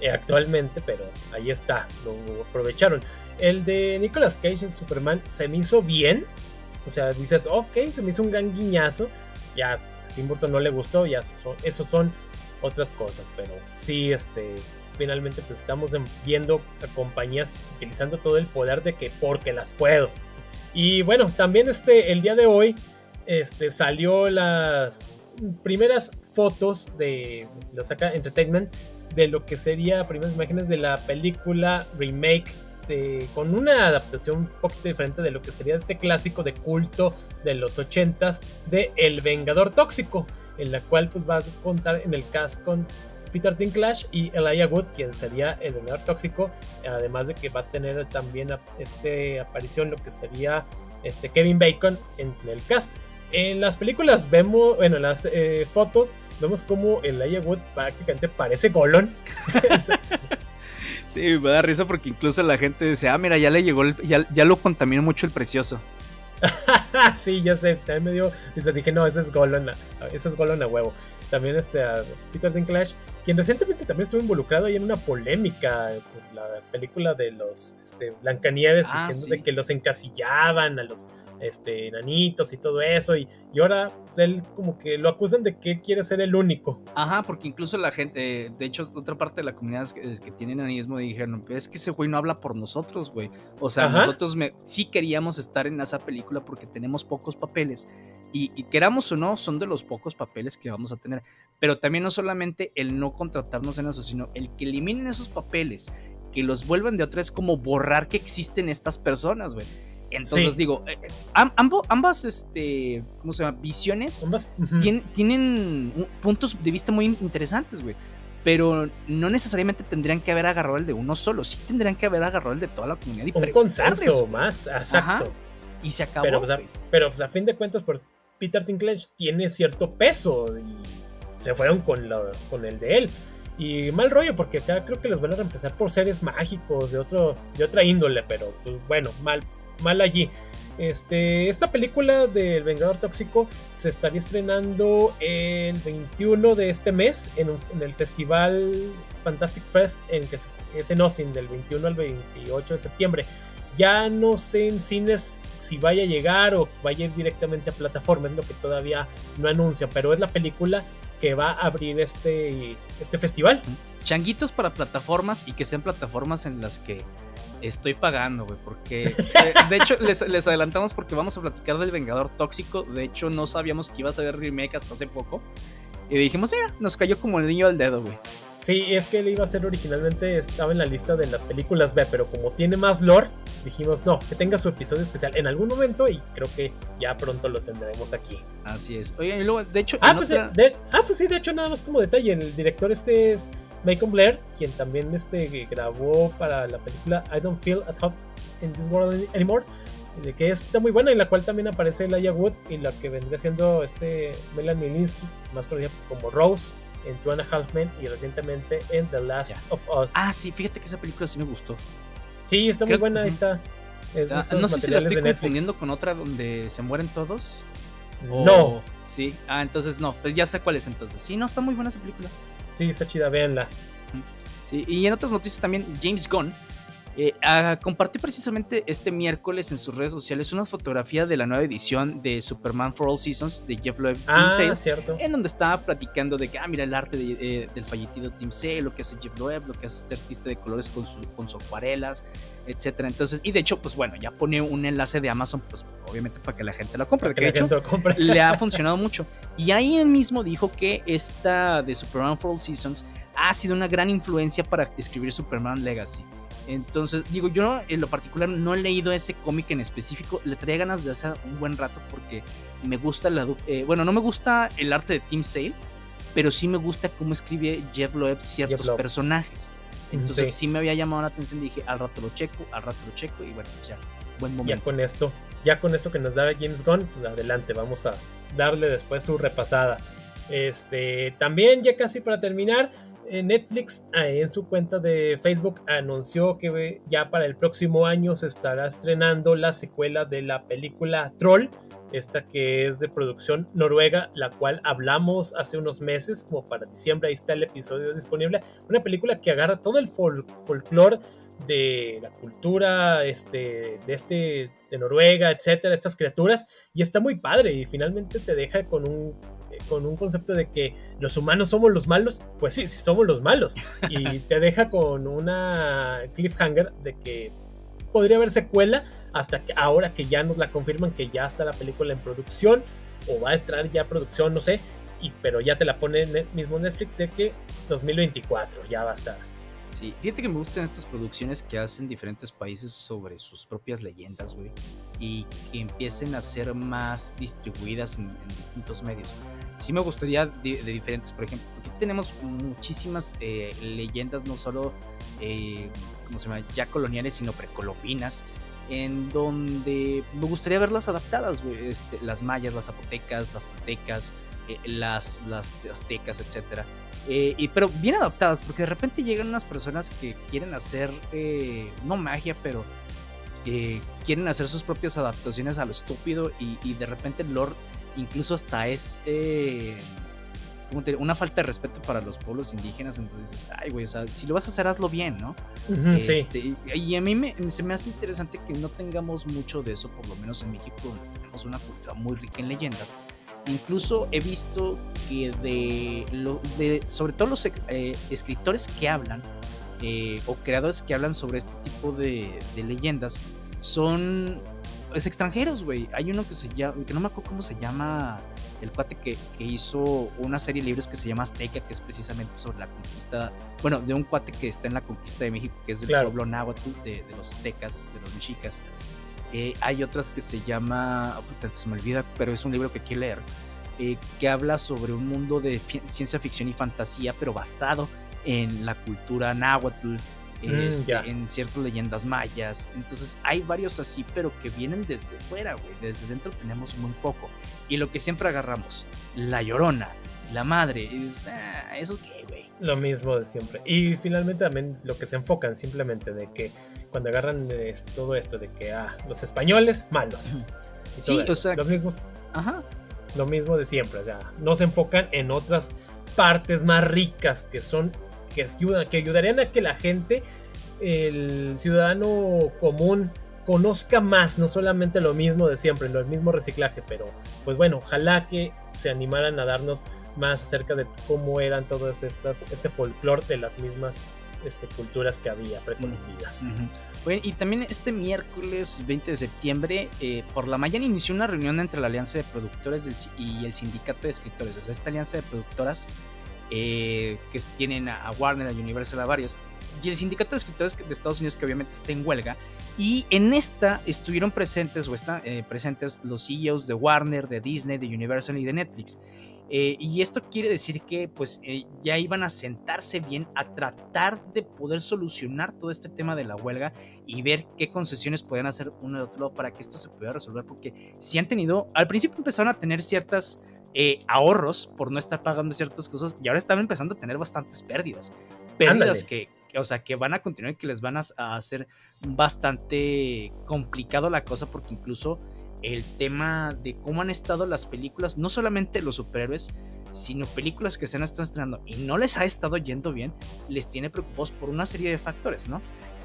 eh, actualmente, pero ahí está, lo aprovecharon. El de Nicolas Cage en Superman se me hizo bien, o sea, dices, ok, se me hizo un gran guiñazo, ya Tim Burton no le gustó, ya eso son, son otras cosas, pero sí, este, finalmente pues estamos viendo compañías utilizando todo el poder de que porque las puedo. Y bueno, también este, el día de hoy este, salió las primeras fotos de lo saca Entertainment de lo que sería primeras imágenes de la película remake de, con una adaptación un poquito diferente de lo que sería este clásico de culto de los 80s de El Vengador Tóxico, en la cual pues va a contar en el cast Peter Dinklage y Elijah Wood, quien sería el vengador tóxico, además de que va a tener también este aparición lo que sería este Kevin Bacon en el cast. En las películas vemos, bueno, en las eh, fotos vemos como Elijah Wood prácticamente parece Golon. sí, me da risa porque incluso la gente dice, ah, mira, ya le llegó, ya, ya lo contaminó mucho el precioso. sí, ya sé, también me dio, dice, dije, no, ese es Golon, ese es Golon a huevo. También este, a Peter Dinklage, quien recientemente también estuvo involucrado ahí en una polémica por la película de los este, Blancanieves, ah, diciendo de que los encasillaban a los este, enanitos y todo eso, y, y ahora pues, él como que lo acusan de que él quiere ser el único. Ajá, porque incluso la gente, de hecho, otra parte de la comunidad es que, que tiene enanismo dijeron, es que ese güey no habla por nosotros, güey. O sea, nosotros me, sí queríamos estar en esa película porque tenemos pocos papeles. Y, y, queramos o no, son de los pocos papeles que vamos a tener. Pero también no solamente el no contratarnos en eso, sino el que eliminen esos papeles, que los vuelvan de otra, es como borrar que existen estas personas, güey. Entonces digo, eh, eh, ambas, este, ¿cómo se llama? Visiones tienen, puntos de vista muy interesantes, güey. Pero no necesariamente tendrían que haber agarrado el de uno solo, sí tendrían que haber agarrado el de toda la comunidad. Y Un consenso más, exacto. Y se acabó. Pero, pues, a, pero pues, a fin de cuentas, por Peter Dinklage tiene cierto peso y se fueron con, con el de él. Y mal rollo, porque acá creo que los van a reemplazar por seres mágicos de, otro, de otra índole, pero pues bueno, mal mal allí. Este, esta película del Vengador Tóxico se estaría estrenando el 21 de este mes en, el festival Fantastic Fest en que es en Austin del 21 al 28 de septiembre. Ya no sé en cines si vaya a llegar o vaya a ir directamente a plataformas, lo que todavía no anuncia, pero es la película que va a abrir este, este festival. Changuitos para plataformas y que sean plataformas en las que estoy pagando, güey, porque eh, de hecho les, adelantamos porque vamos a platicar del Vengador Tóxico, de hecho no sabíamos que iba a ser remake hasta hace poco. Y dijimos, mira, nos cayó como el niño al dedo, güey. Sí, es que él iba a ser originalmente, estaba en la lista de las películas B, pero como tiene más lore, dijimos no, que tenga su episodio especial en algún momento y creo que ya pronto lo tendremos aquí. Así es. Oye, y luego, de hecho. Ah, pues, ah, pues sí, de hecho, nada más como detalle, el director este es Macon Blair, quien también este, grabó para la película I Don't Feel at Home in This World Anymore, que está muy buena, en la cual también aparece Elijah Wood y la que vendría siendo este Melanie Linsky, más conocida como Rose en Two and a Half Men y recientemente en The Last of Us. Ah, sí, fíjate que esa película sí me gustó. Sí, está muy buena, está. Ah, no sé si la estoy confundiendo con otra donde se mueren todos. No. Sí, ah, entonces no, pues ya sé cuál es entonces. Sí, no, está muy buena esa película. Sí, está chida, véanla. Sí, y en otras noticias también, James Gunn eh, compartió precisamente este miércoles en sus redes sociales una fotografía de la nueva edición de Superman for All Seasons de Jeff Loeb ah, cierto. en donde estaba platicando de que, ah, mira el arte eh, del fallecido Tim Sale, lo que hace Jeff Loeb, lo que hace este artista de colores con, su, con sus acuarelas, etcétera. Entonces, y de hecho, pues bueno, ya pone un enlace de Amazon, pues obviamente para que la gente lo compre, que, de hecho le ha funcionado mucho. Y ahí él mismo dijo que esta de Superman for All Seasons ha sido una gran influencia para escribir Superman Legacy. Entonces, digo, yo en lo particular no he leído ese cómic en específico, le traía ganas de hace un buen rato porque me gusta la... Eh, bueno, no me gusta el arte de Tim Sale, pero sí me gusta cómo escribe Jeff Loeb ciertos personajes. Entonces sí. me había llamado la atención, dije, al rato lo checo, al rato lo checo y bueno, pues ya, buen momento. Ya con esto, ya con esto que nos da James Gunn, pues adelante, vamos a darle después su repasada. Este, también ya casi para terminar, Netflix ah, en su cuenta de Facebook anunció que ya para el próximo año se estará estrenando la secuela de la película Troll, esta que es de producción noruega, la cual hablamos hace unos meses, como para diciembre, ahí está el episodio disponible, una película que agarra todo el folclore de la cultura este, de este de Noruega, etcétera, estas criaturas y está muy padre y finalmente te deja con un con un concepto de que los humanos somos los malos, pues sí, sí somos los malos. Y te deja con una cliffhanger de que podría haber secuela hasta que ahora que ya nos la confirman que ya está la película en producción o va a estar ya producción, no sé, y, pero ya te la pone mismo Netflix de que 2024 ya va a estar. Sí, fíjate que me gustan estas producciones que hacen diferentes países sobre sus propias leyendas, güey, y que empiecen a ser más distribuidas en distintos medios sí me gustaría de, diferentes, por ejemplo, porque tenemos muchísimas eh, leyendas, no solo, eh, ¿cómo se llama?, ya coloniales, sino precolombinas, en donde me gustaría verlas adaptadas, este, las mayas, las zapotecas, las toltecas, eh, las, las aztecas, etc. y, pero bien adaptadas, porque de repente llegan unas personas que quieren hacer, no magia, pero quieren hacer sus propias adaptaciones a lo estúpido y, y de repente el lore incluso hasta es eh, una falta de respeto para los pueblos indígenas. Entonces, ay, güey, o sea, si lo vas a hacer, hazlo bien, ¿no? Este, y a mí se me hace interesante que no tengamos mucho de eso, por lo menos en México, donde tenemos una cultura muy rica en leyendas. Incluso he visto que de, lo, de sobre todo los eh, escritores que hablan eh, o creadores que hablan sobre este tipo de, de leyendas son es extranjeros, güey. Hay uno que se llama, que no me acuerdo cómo se llama, el cuate que, que, hizo una serie de libros que se llama Azteca, que es precisamente sobre la conquista, bueno, de un cuate que está en la conquista de México, que es del pueblo náhuatl, de, de, los aztecas, de los mexicas. Eh, hay otras que se llama, se me olvida, pero es un libro que quiero leer, eh, que habla sobre un mundo de ciencia ficción y fantasía, pero basado en la cultura náhuatl, Mm, este, en ciertas leyendas mayas. Entonces hay varios así, pero que vienen desde fuera, güey. Desde dentro tenemos muy poco. Y lo que siempre agarramos, la llorona, la madre, es, ah, eso qué, güey. Lo mismo de siempre. Y finalmente también lo que se enfocan simplemente de que cuando agarran todo esto de que, ah, los españoles, malos. sí, o sea. Los mismos. Ajá. Lo mismo de siempre, o sea, no se enfocan en otras partes más ricas que son que, ayudan, que ayudarían a que la gente, el ciudadano común, conozca más, no solamente lo mismo de siempre, el mismo reciclaje, pero pues bueno, ojalá que se animaran a darnos más acerca de cómo eran todas estas, este folclore de las mismas este, culturas que había precolombinas. y también este miércoles 20 de septiembre, eh, por la mañana inició una reunión entre la Alianza de Productores y el Sindicato de Escritores. O sea, esta alianza de productoras eh, que tienen a Warner, a Universal, a varios. Y el Sindicato de Escritores de Estados Unidos, que obviamente está en huelga. Y en esta estuvieron presentes o están eh, presentes los CEOs de Warner, de Disney, de Universal y de Netflix. Eh, y esto quiere decir que pues eh, ya iban a sentarse bien a tratar de poder solucionar todo este tema de la huelga y ver qué concesiones podían hacer uno de otro lado para que esto se pudiera resolver porque si han tenido, al principio empezaron a tener ciertas eh, ahorros por no estar pagando ciertas cosas y ahora están empezando a tener bastantes pérdidas. Pérdidas que, o sea, que van a continuar y que les van a hacer bastante complicado la cosa porque incluso el tema de cómo han estado las películas, no solamente los superhéroes, sino películas que se han estado estrenando y no les ha estado yendo bien, les tiene preocupados por una serie de factores, ¿no?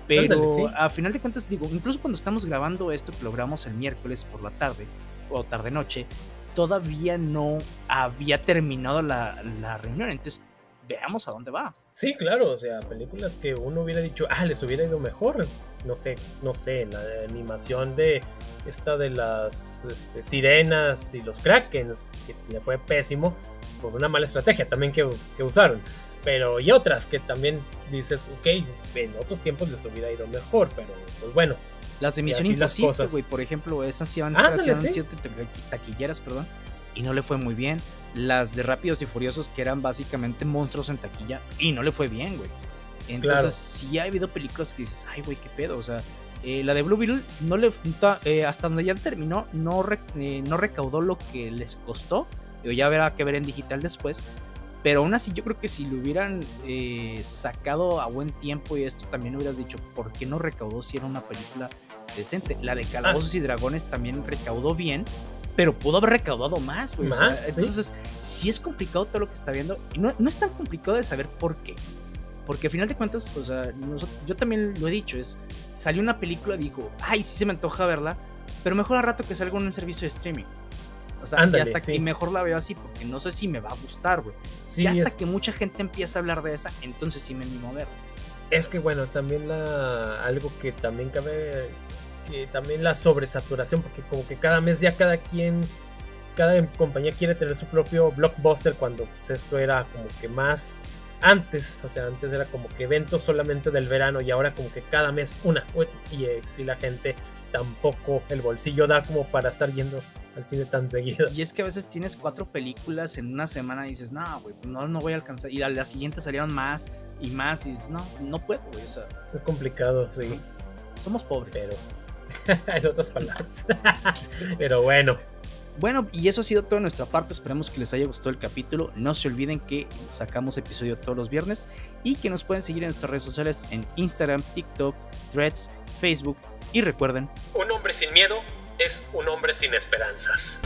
Pero a final de cuentas, digo, incluso cuando estamos grabando esto, que logramos el miércoles por la tarde o tarde-noche, todavía no había terminado la, la reunión. Entonces, veamos a dónde va. Sí, claro, o sea, películas que uno hubiera dicho, ah, les hubiera ido mejor. No sé, no sé, la animación de esta de las este, sirenas y los krakens, que le fue pésimo por una mala estrategia también que, que usaron. Pero y otras que también dices, ok, en otros tiempos les hubiera ido mejor, pero pues bueno. Las de Misión Imposible, güey, por ejemplo, esas sí han, sido taquilleras, perdón, y no le fue muy bien. Las de Rápidos y Furiosos, que eran básicamente monstruos en taquilla, y no le fue bien, güey. Entonces, sí ha habido películas que dices, ay, güey, qué pedo, o sea, eh, la de Blue Beetle no le, eh, hasta donde ya terminó, no, eh, no recaudó lo que les costó, ya habrá que ver en digital después, pero aún así yo creo que si lo hubieran sacado a buen tiempo y esto también hubieras dicho, ¿por qué no recaudó si era una película decente? La de Calabozos y Dragones también recaudó bien, pero pudo haber recaudado más, güey. Entonces, sí es complicado todo lo que está viendo. Y no, no, es tan complicado de saber por qué. Porque al final de cuentas, o sea, yo también lo he dicho, es, salió una película, dijo, ay, sí se me antoja verla, pero mejor al rato que salga en un servicio de streaming. O sea, Ándale, hasta que mejor la veo así, porque no sé si me va a gustar, güey. Sí, ya hasta que mucha gente empieza a hablar de esa, entonces sí me animo a ver. Es que bueno, también la algo que también cabe que también la sobresaturación, porque como que cada mes ya cada quien, cada compañía quiere tener su propio blockbuster cuando pues, esto era como que más antes, o sea, antes era como que eventos solamente del verano y ahora como que cada mes una. Y eh, si la gente tampoco el bolsillo da como para estar yendo al cine tan seguido. Y es que a veces tienes cuatro películas en una semana y dices, no, güey, no, no voy a alcanzar. Y a la siguiente salieron más y más y dices, no, no puedo, güey, o sea. Es complicado, sí. Somos pobres. Pero en otras palabras. Pero bueno. Bueno, y eso ha sido todo de nuestra parte. Esperamos que les haya gustado el capítulo. No se olviden que sacamos episodio todos los viernes y que nos pueden seguir en nuestras redes sociales en Instagram, TikTok, Threads, Facebook. Y recuerden: Un hombre sin miedo es un hombre sin esperanzas.